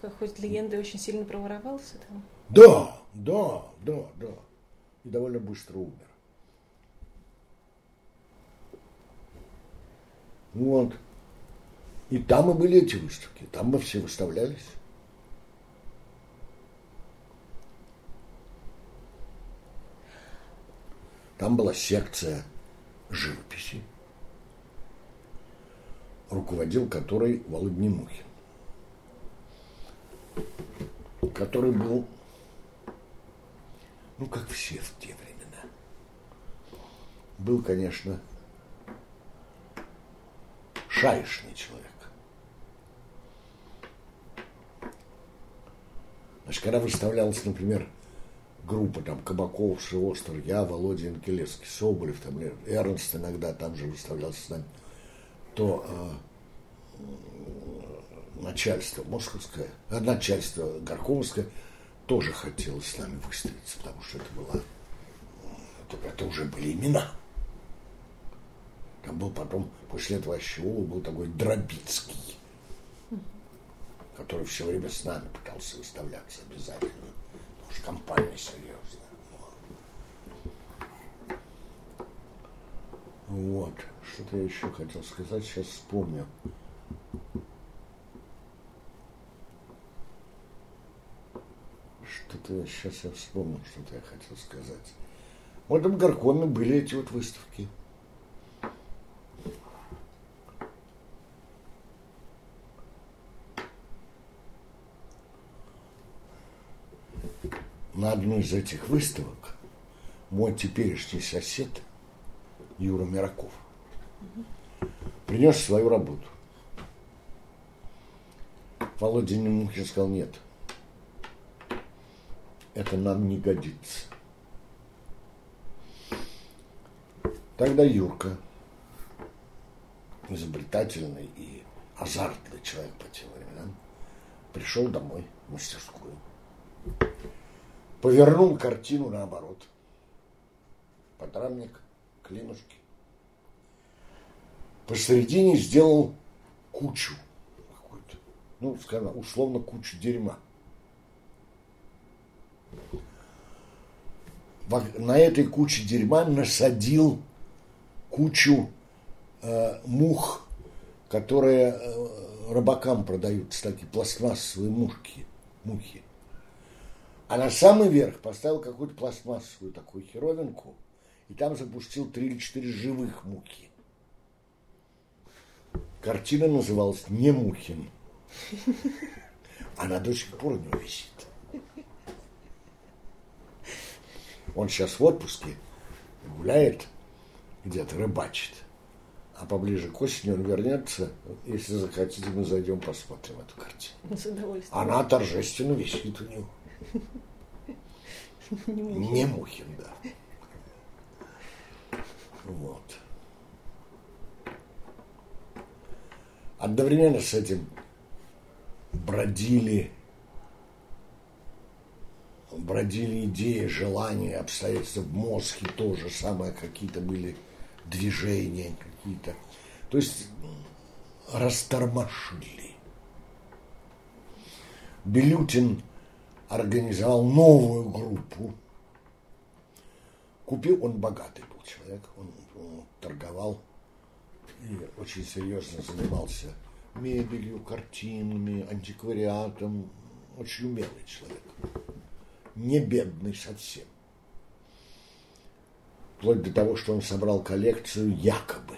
как ходит легенда, очень сильно проворовался там? Да, да, да, да. И довольно быстро умер. Вот. И там и были эти выставки, там мы все выставлялись. Там была секция живописи, руководил которой Володя Немухин, который был, ну, как все в те времена. Был, конечно, шаишный человек. Значит, когда выставлялась, например, группа там Кабаков, Шиостер, я, Володя Инкелевский, Соболев, там Эрнст иногда там же выставлялся с нами, то э, начальство московское, начальство Горховское тоже хотело с нами выставиться, потому что это было, это, это уже были имена. Там был потом, после этого Щеола был такой Дробицкий, который все время с нами пытался выставляться обязательно. Потому что компания серьезная. Вот. Что-то я еще хотел сказать, сейчас вспомню. Что-то сейчас я вспомнил, что-то я хотел сказать. В этом горкоме были эти вот выставки. На одну из этих выставок мой теперешний сосед Юра Мираков принес свою работу. Володя Немухин сказал, нет, это нам не годится. Тогда Юрка, изобретательный и азартный человек по тем временам, пришел домой в мастерскую повернул картину наоборот. Подрамник, клинушки. Посередине сделал кучу какую-то. Ну, скажем, условно кучу дерьма. На этой куче дерьма насадил кучу э, мух, которые э, рыбакам продаются, такие пластмассовые мушки, мухи. А на самый верх поставил какую-то пластмассовую такую херовинку, и там запустил три или четыре живых мухи. Картина называлась «Не Мухин». Она до сих пор не висит. Он сейчас в отпуске, гуляет где-то, рыбачит. А поближе к осени он вернется. Если захотите, мы зайдем посмотрим эту картину. Она торжественно висит у него. Не Мухин, да. Вот. Одновременно с этим бродили, бродили идеи, желания, обстоятельства в мозге тоже самое, какие-то были движения какие-то. То есть растормошили. Белютин организовал новую группу купил, он богатый был человек, он, он торговал и очень серьезно занимался мебелью, картинами, антиквариатом. Очень умелый человек. Не бедный совсем. Вплоть до того, что он собрал коллекцию якобы.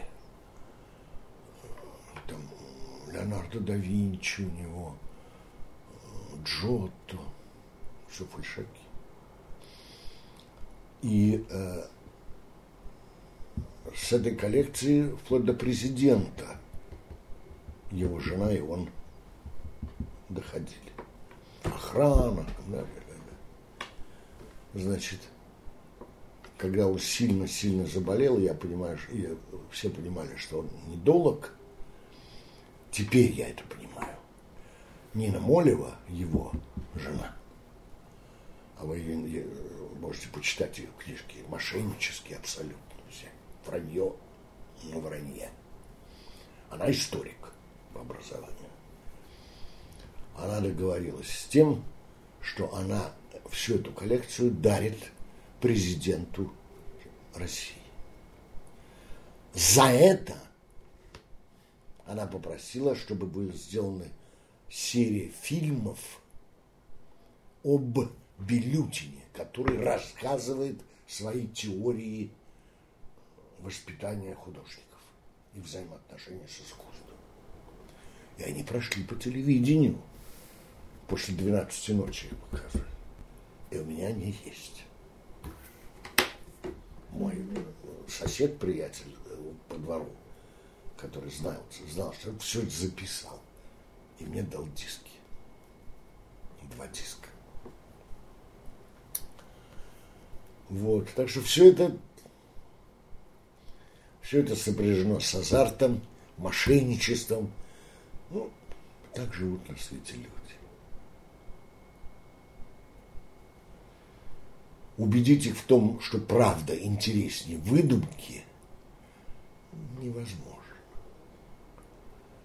Там Леонардо да Винчи у него, Джотто, все фальшаки. И э, с этой коллекции вплоть до президента его жена и он доходили. Охрана, да, да, да. Значит, когда он сильно-сильно заболел, я понимаю, и все понимали, что он недолог, теперь я это понимаю. Нина Молева, его жена, вы можете почитать ее книжки, мошеннические абсолютно все, вранье на вранье. Она историк по образованию. Она договорилась с тем, что она всю эту коллекцию дарит президенту России. За это она попросила, чтобы были сделаны серия фильмов об Белютине, который рассказывает свои теории воспитания художников и взаимоотношения с искусством. И они прошли по телевидению. После 12 ночи их показывали. И у меня они есть мой сосед, приятель э, по двору, который знал, знал, что все это записал. И мне дал диски. Два диска. Вот. Так что все это все это сопряжено с азартом, мошенничеством. Ну, так живут на свете люди. убедить их в том, что правда интереснее выдумки, невозможно.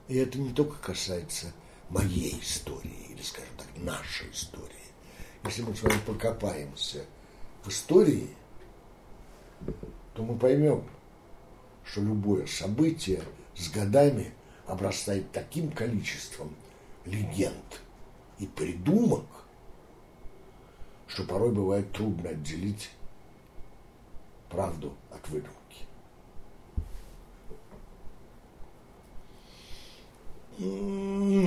И это не только касается моей истории, или, скажем так, нашей истории. Если мы с вами покопаемся в истории, то мы поймем, что любое событие с годами обрастает таким количеством легенд и придумок, что порой бывает трудно отделить правду от выдумки.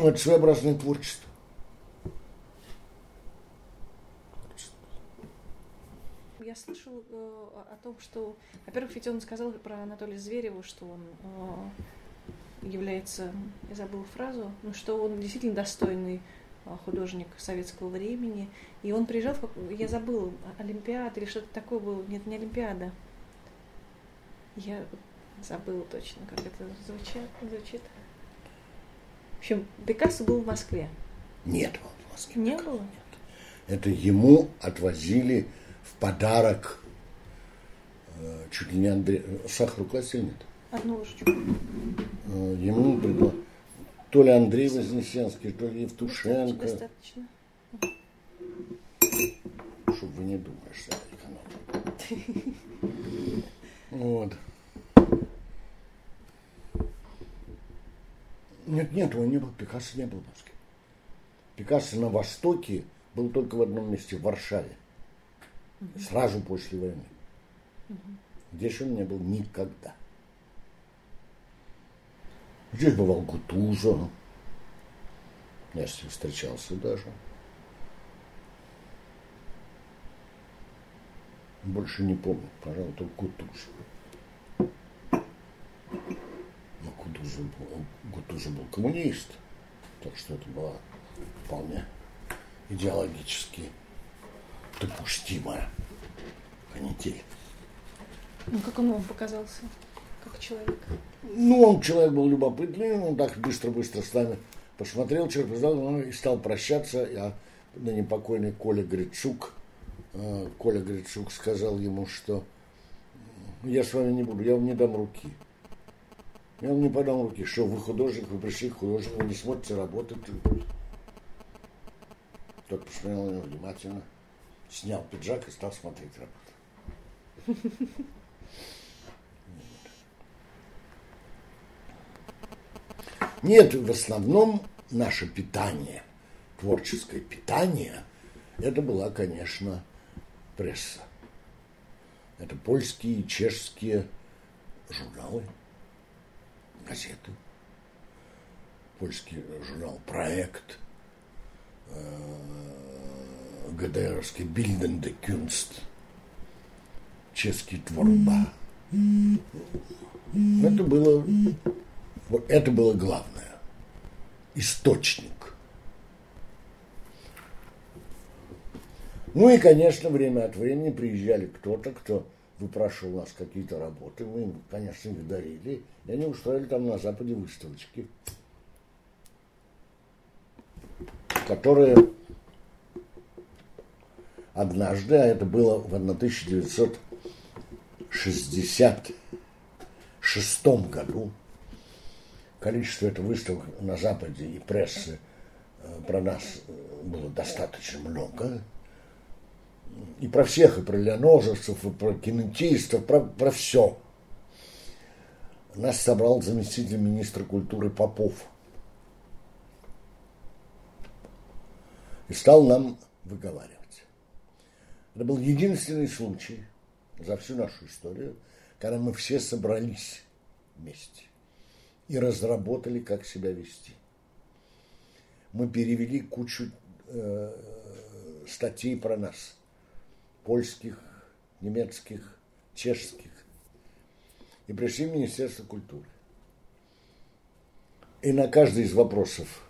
Это своеобразное творчество. Я слышал э, о том, что, во-первых, ведь он сказал про Анатолия Зверева, что он э, является, я забыл фразу, ну, что он действительно достойный а, художник советского времени. И он приезжал, в, я забыл, Олимпиада или что-то такое было. Нет, не Олимпиада. Я забыла точно, как это звучит. звучит. В общем, Пикассо был в Москве. Нет, он в Москве. Не было? Нет. Это ему отвозили в подарок э, чуть ли не Андрей... Сахару класть нет? Одну ложечку. Э, ему предложили то ли Андрей Вознесенский, то ли Евтушенко. Достаточно. Чтобы вы не думали, что я экономил. Вот. Нет, нет, он не был, Пикассо не был в Москве. Пикассо на Востоке был только в одном месте, в Варшаве. Угу. Сразу после войны. Угу. Здесь он не был никогда. Здесь бывал Гутуза. Я с ним встречался даже. Больше не помню, пожалуй, только Гутуза. Но Гутуза был, Гутуза был коммунист, так что это была вполне идеологически допустимая канитель. Ну, как он вам показался? как человек? Ну, он человек был любопытный, он так быстро-быстро с нами посмотрел, черт знал, ну, и стал прощаться. Я на непокойный Коля Грицук, э, Коля Грицук сказал ему, что я с вами не буду, я вам не дам руки. Я вам не подам руки, что вы художник, вы пришли к художнику, вы не смотрите работы. Тот посмотрел на него внимательно, снял пиджак и стал смотреть работу. Нет, в основном наше питание, творческое питание, это была, конечно, пресса. Это польские, чешские журналы, газеты. Польский журнал «Проект», э, ГДРовский «Бильденде Кюнст», чешский «Творба». Это было, это было главное. Источник. Ну и, конечно, время от времени приезжали кто-то, кто выпрашивал у нас какие-то работы. Мы им, конечно, их дарили. И они устроили там на Западе выставочки, которые однажды, а это было в 1966 году, количество этих выставок на Западе и прессы э, про нас было достаточно много, и про всех, и про леонозовцев, и про кинетистов, про, про все. Нас собрал заместитель министра культуры Попов. И стал нам выговаривать. Это был единственный случай за всю нашу историю, когда мы все собрались вместе и разработали, как себя вести. Мы перевели кучу э, статей про нас – польских, немецких, чешских. И пришли в Министерство культуры. И на каждый из вопросов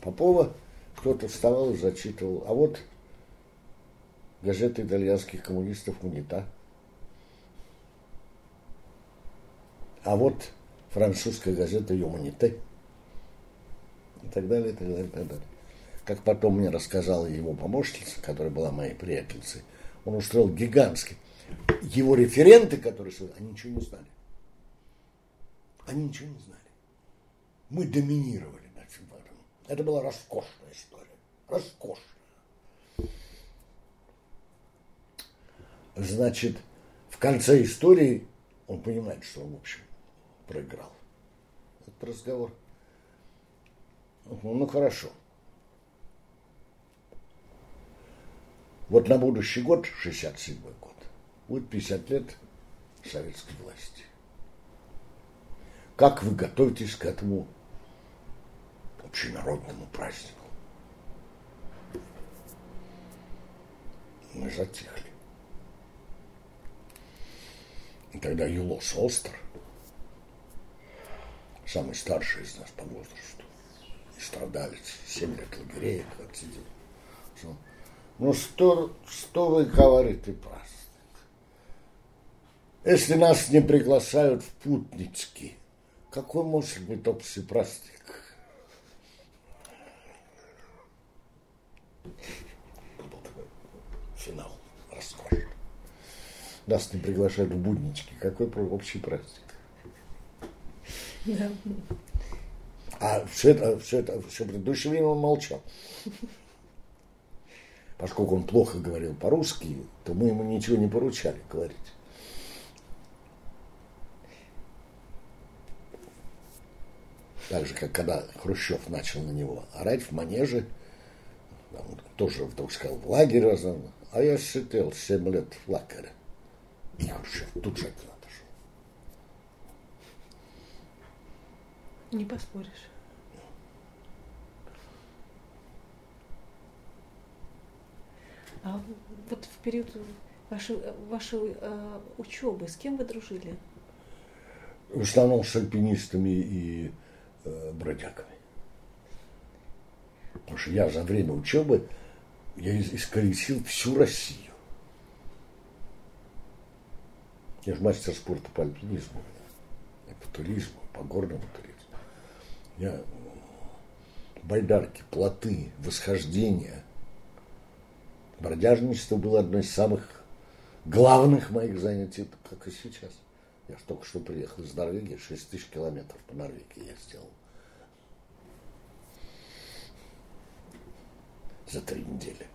Попова кто-то вставал и зачитывал. А вот газета итальянских коммунистов «Унита». А вот французская газета «Юманите». И так далее, и так далее, и так далее как потом мне рассказала его помощница, которая была моей приятельницей, он устроил гигантский. Его референты, которые они ничего не знали. Они ничего не знали. Мы доминировали над всем этом. Это была роскошная история. Роскошная. Значит, в конце истории он понимает, что он, в общем, проиграл. Этот разговор. Ну, хорошо. Вот на будущий год, 67 год, будет 50 лет советской власти. Как вы готовитесь к этому общенародному празднику? Мы затихли. И тогда Юлос Остер, самый старший из нас по возрасту, и страдалец, 7 лет лагерей отсидел, ну что, что вы говорите, праздник? Если нас не приглашают в путнички, какой может быть общий праздник? Был такой финал. Нас не приглашают в буднички, какой общий праздник? Да. А все это, все это, все предыдущее время он молчал поскольку он плохо говорил по-русски, то мы ему ничего не поручали говорить. Так же, как когда Хрущев начал на него орать в манеже, он тоже вдруг сказал, в лагерь а я сидел 7 лет в лагере. И Хрущев тут же отошел. Не поспоришь. А вот в период вашей, вашей э, учебы с кем вы дружили? В основном с альпинистами и э, бродягами. Потому что я за время учебы я исколесил всю Россию. Я же мастер спорта по альпинизму, и по туризму, по горному туризму. Я байдарки, плоты, восхождения – Бродяжничество было одно из самых главных моих занятий, как и сейчас. Я только что приехал из Норвегии, 6 тысяч километров по Норвегии я сделал. За три недели.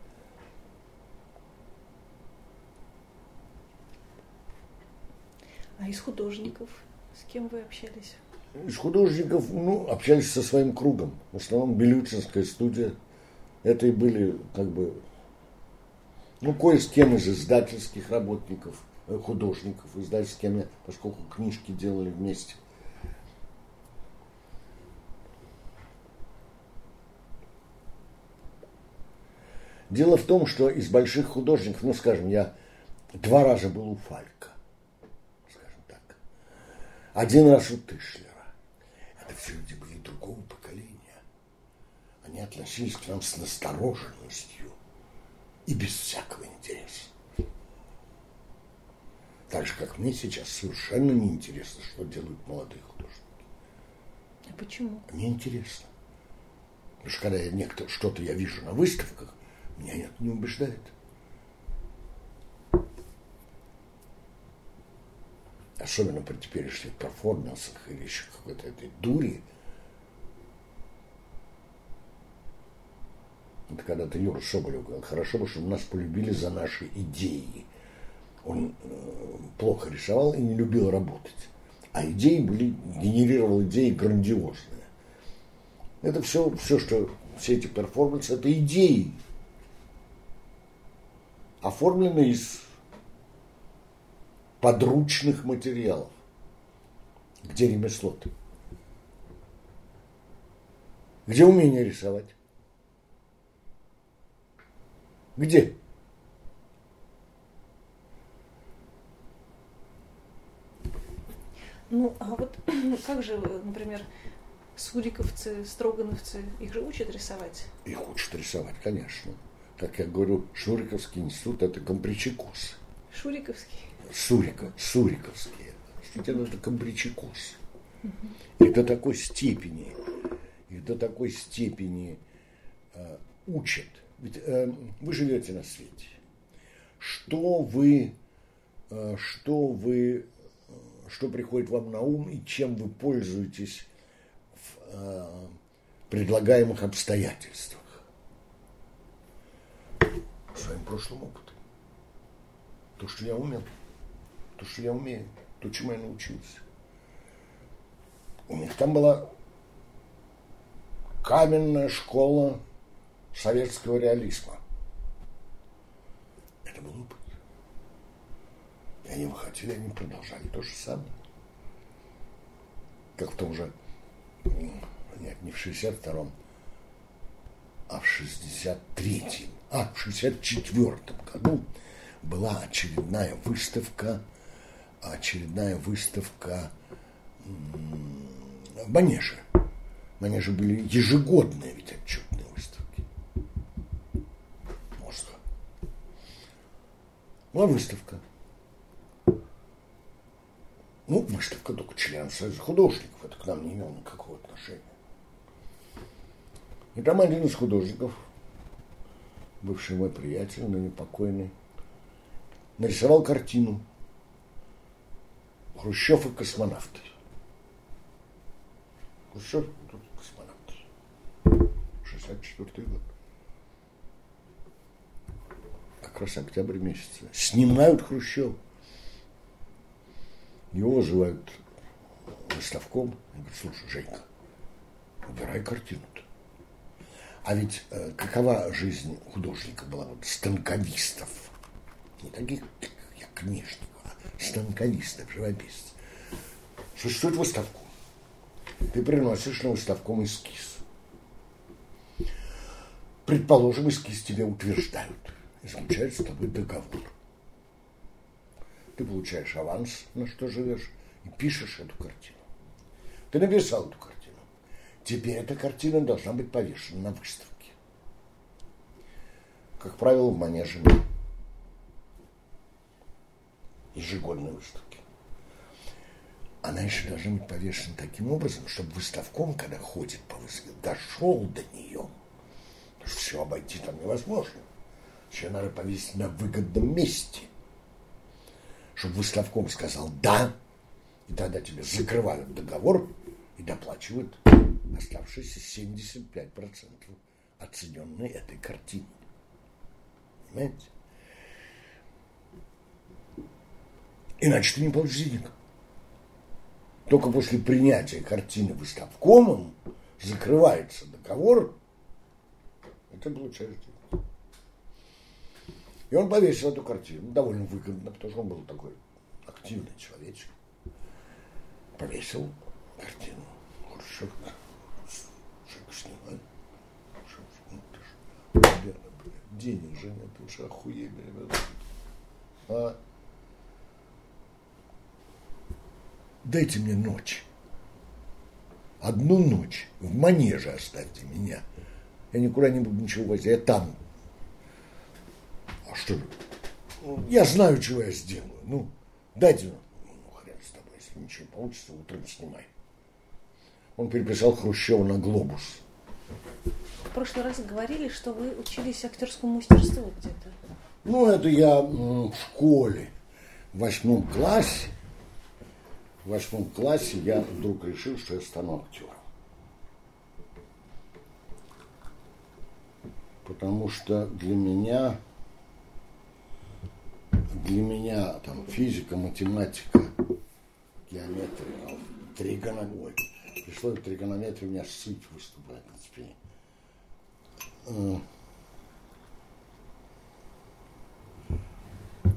Из художников с кем вы общались? Из художников, ну, общались со своим кругом. В основном Белютинская студия. Это и были, как бы, ну, кое с кем из издательских работников, э, художников, издательскими, поскольку книжки делали вместе. Дело в том, что из больших художников, ну, скажем, я два раза был у Фалька. Один раз у Тышлера. Это все люди были другого поколения. Они относились к нам с настороженностью и без всякого интереса. Так же, как мне сейчас совершенно неинтересно, что делают молодые художники. А почему? Мне интересно. Потому что когда я некто, что-то я вижу на выставках, меня это не убеждает. Особенно при теперешних перформансах или еще какой-то этой дури. Это когда-то Юра Соболев говорил, хорошо бы, чтобы нас полюбили за наши идеи. Он э, плохо рисовал и не любил работать. А идеи были, генерировал идеи грандиозные. Это все, все, что все эти перформансы, это идеи, оформлены из подручных материалов. Где ремесло-то? Где умение рисовать? Где? Ну, а вот как же, например, суриковцы, строгановцы, их же учат рисовать? Их учат рисовать, конечно как я говорю, Шуриковский институт – это комбричекосы. Шуриковский? Сурика, Суриковские. Действительно, это комбричекосы. И до такой степени, и до такой степени э, учат. Ведь э, вы живете на свете. Что вы, э, что вы, э, что приходит вам на ум и чем вы пользуетесь в э, предлагаемых обстоятельствах своим прошлым опытом. То, что я умел, то, что я умею, то, чему я научился. У них там была каменная школа советского реализма. Это был опыт. И они выходили, они продолжали то же самое. Как в том же, нет, не в 62-м, а в 63-м а, в 64 году была очередная выставка, очередная выставка в Манеже. Были ежегодные ведь отчетные выставки. Москва. Была выставка. Ну, выставка только член Союза художников. Это к нам не имело никакого отношения. И там один из художников – бывший мой приятель, но не покойный, нарисовал картину Хрущев и космонавты. Хрущев и космонавты. 64 год. Как раз октябрь месяц. Снимают Хрущев. Его вызывают выставком. Он говорит, слушай, Женька, убирай картину-то. А ведь э, какова жизнь художника была, вот станковистов, не таких, как я, а станковистов, живописцев. Существует выставку. Ты приносишь на выставку эскиз. Предположим, эскиз тебе утверждают. И заключают с тобой договор. Ты получаешь аванс, на что живешь, и пишешь эту картину. Ты написал эту картину. Теперь эта картина должна быть повешена на выставке. Как правило, в манеже ежегодной выставки. Она еще должна быть повешена таким образом, чтобы выставком, когда ходит по выставке, дошел до нее. Потому что все обойти там невозможно. Все надо повесить на выгодном месте. Чтобы выставком сказал «да», и тогда тебе закрывают договор и доплачивают оставшиеся 75% оцененной этой картины. Понимаете? Иначе ты не получишь денег. только после принятия картины выставкомом закрывается договор, это было часть дела. И он повесил эту картину, довольно выгодно, потому что он был такой активный человечек. Повесил картину. Шаг, шаг снимай. Шаг, денег же нет, уж охуели, ребята. А дайте мне ночь. Одну ночь в манеже оставьте меня. Я никуда не буду ничего возить, я там. А что? Ну, я знаю, чего я сделаю. Ну, дайте мне. Ну, хрен с тобой, если ничего получится, утром снимай. Он переписал Хрущева на глобус. В прошлый раз говорили, что вы учились актерскому мастерству где-то. Ну, это я в школе, в восьмом классе в восьмом классе я вдруг решил, что я стану актером. Потому что для меня, для меня там физика, математика, геометрия, тригонометрия. Пришло в тригонометрии у меня сыть выступает на спине. Э,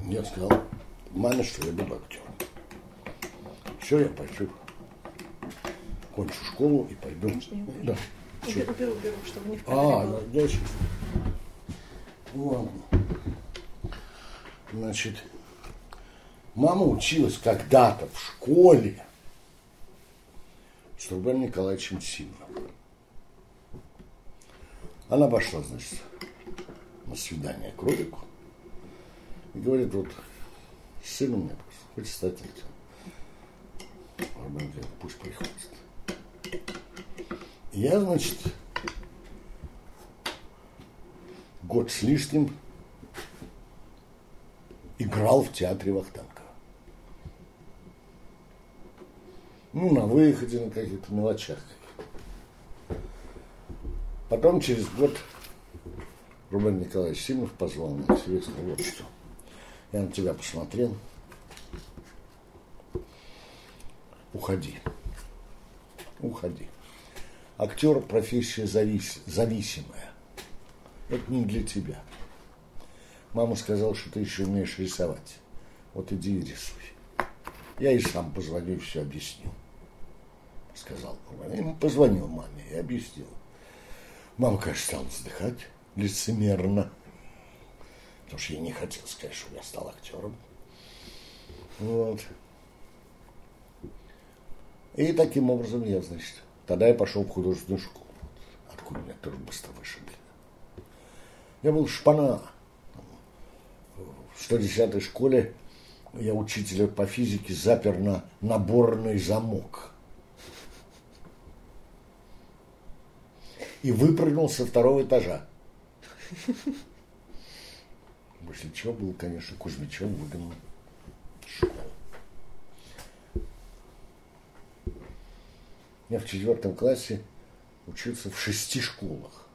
я сказал маме, что я буду актером. Все, я пойду. Кончу школу и пойду. Да. Уберу, уберу, уберу, чтобы не в А, да, дальше. Ладно. Значит, мама училась когда-то в школе с Рубеном Николаевичем Симоновым. Она пошла, значит, на свидание к Ролику и говорит, вот сын у меня хочет стать актером. Говорит, пусть приходит. Я, значит, год с лишним играл в театре Вахтанга. Ну, на выходе, на каких-то мелочах. Потом через год Рубен Николаевич Симов позвал меня и сказал, вот что, я на тебя посмотрел, уходи. Уходи. Актер профессия завис, зависимая. Это не для тебя. Мама сказала, что ты еще умеешь рисовать. Вот иди и рисуй. Я и сам позвоню и все объясню. Сказал. Ему позвонил маме и объяснил. Мама, конечно, стала вздыхать лицемерно. Потому что я не хотел сказать, что я стал актером. Вот. И таким образом я, значит, тогда я пошел в художественную школу, откуда меня тоже быстро вышибли. Я был шпана. В 110-й школе я учителя по физике запер на наборный замок. И выпрыгнул со второго этажа. После чего был, конечно, Кузьмичев выгнан из школы. Я в четвертом классе учился в шести школах.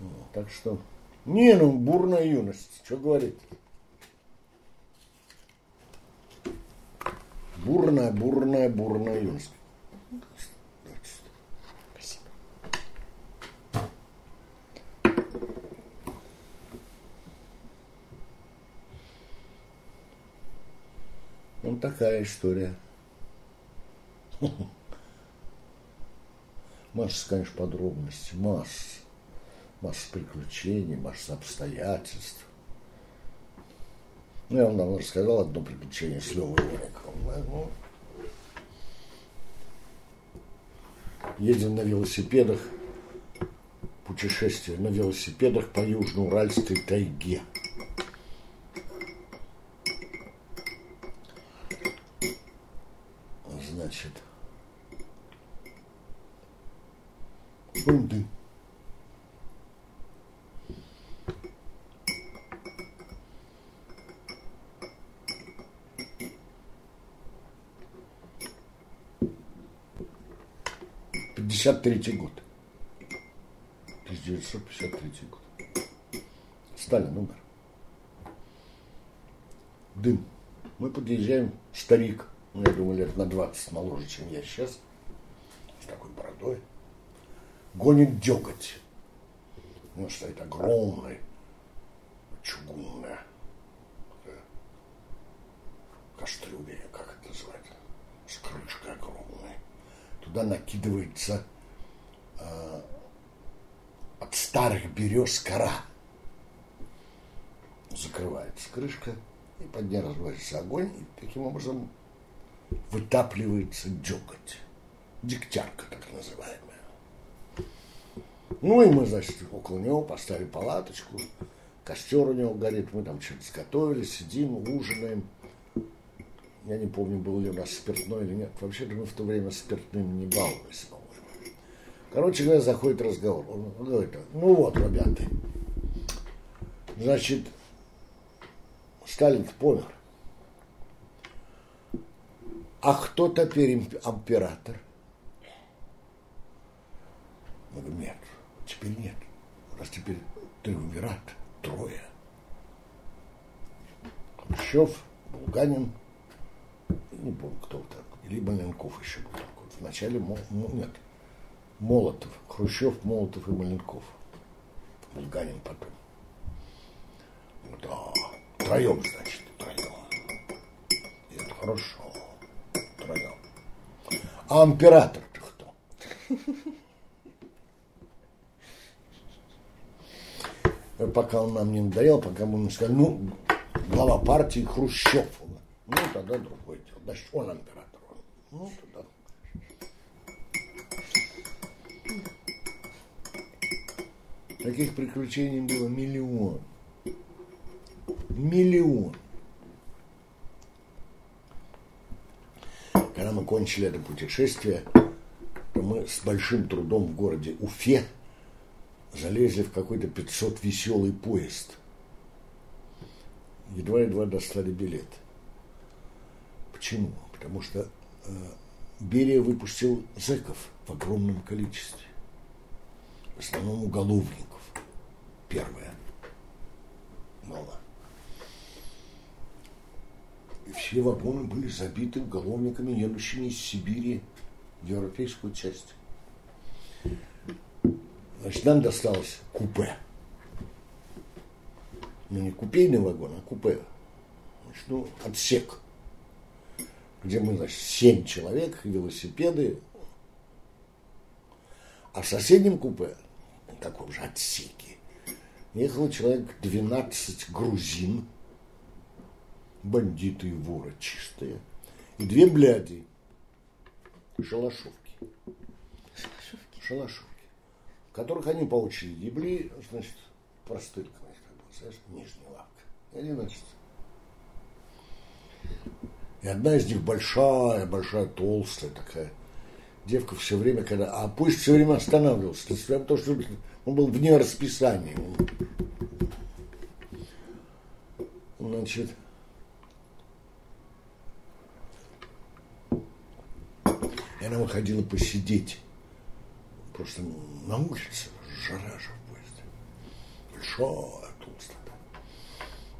Ну, так что, не, ну, бурная юность, что говорить. Бурная, бурная, бурная юность. Такая история. Масса, конечно, подробностей, масса. Масса приключений, масса обстоятельств. Ну, я вам давно рассказал одно приключение с Левой Ориковым. Ну, едем на велосипедах, путешествие на велосипедах по Южноуральской тайге. Значит, был Пятьдесят третий год. 1953 год. Сталин умер. Дым. Мы подъезжаем, старик, ну, я думаю, лет на 20 моложе, чем я сейчас, с такой бородой, гонит деготь. Него стоит огромный, чугунная кастрюля, как это называется, с крышкой огромной. Туда накидывается э, от старых берез кора. Закрывается крышка, и под ней разводится огонь, и таким образом вытапливается деготь. Дегтярка так называемая. Ну и мы, значит, около него поставили палаточку, костер у него горит, мы там что-то сготовили, сидим, ужинаем. Я не помню, был ли у нас спиртной или нет. Вообще-то мы в то время спиртным не баловались, по-моему. Короче говоря, заходит разговор. Он говорит, ну вот, ребята, значит, Сталин помер. А кто теперь император? Мы говорим, нет, теперь нет. У нас теперь триумвират, трое. Хрущев, Булганин, не помню, кто так, или Маленков еще был такой. Вначале, нет, Молотов, Хрущев, Молотов и Маленков. Булганин потом. Да, троем, значит, троем. И это хорошо. А император-то кто? Пока он нам не надоел, пока мы ему сказали, ну, глава партии Хрущев. Ну, тогда другое дело. Значит, он император. Ну, тогда. Таких приключений было миллион. Миллион. Когда мы кончили это путешествие, то мы с большим трудом в городе Уфе залезли в какой-то 500 веселый поезд. Едва-едва достали билет. Почему? Потому что э, Берия выпустил зэков в огромном количестве. В основном уголовников. Первая волна. И все вагоны были забиты уголовниками, едущими из Сибири в европейскую часть. Значит, нам досталось купе. Ну, не купейный вагон, а купе. Значит, ну, отсек где мы, значит, семь человек, велосипеды. А в соседнем купе, в таком же отсеке, ехало человек 12 грузин, бандиты и воры чистые, и две бляди, шалашовки. Шалашовки. Шалашовки. Которых они по очереди ебли, значит, простырками, как бы, знаешь, нижняя лавка. И они, значит, и одна из них большая, большая, толстая такая. Девка все время, когда... А пусть все время останавливался. То, что он был вне расписания. Значит... И она выходила посидеть. Просто на улице. Жара же в поезде. Большая, толстая.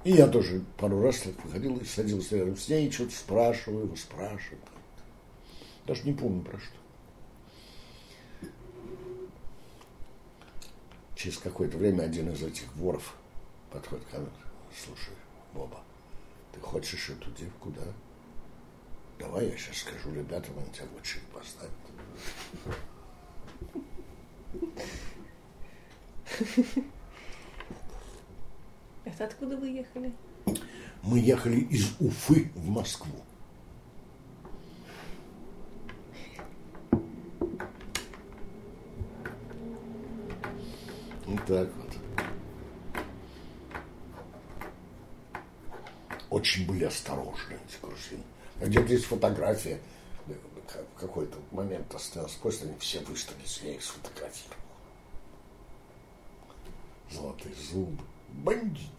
И я тоже пару раз так выходил и садился рядом с ней, что-то спрашиваю, спрашиваю. Даже не помню про что. Через какое-то время один из этих воров подходит ко мне, слушай, Боба, ты хочешь эту девку, да? Давай я сейчас скажу ребятам, они тебя в очередь поставят. Это откуда вы ехали? Мы ехали из Уфы в Москву. Вот так вот. Очень были осторожны эти грузины. Где-то есть фотография, в какой-то момент осталось поезд, они все выстроились, я их сфотографировал. Золотые зубы бандит.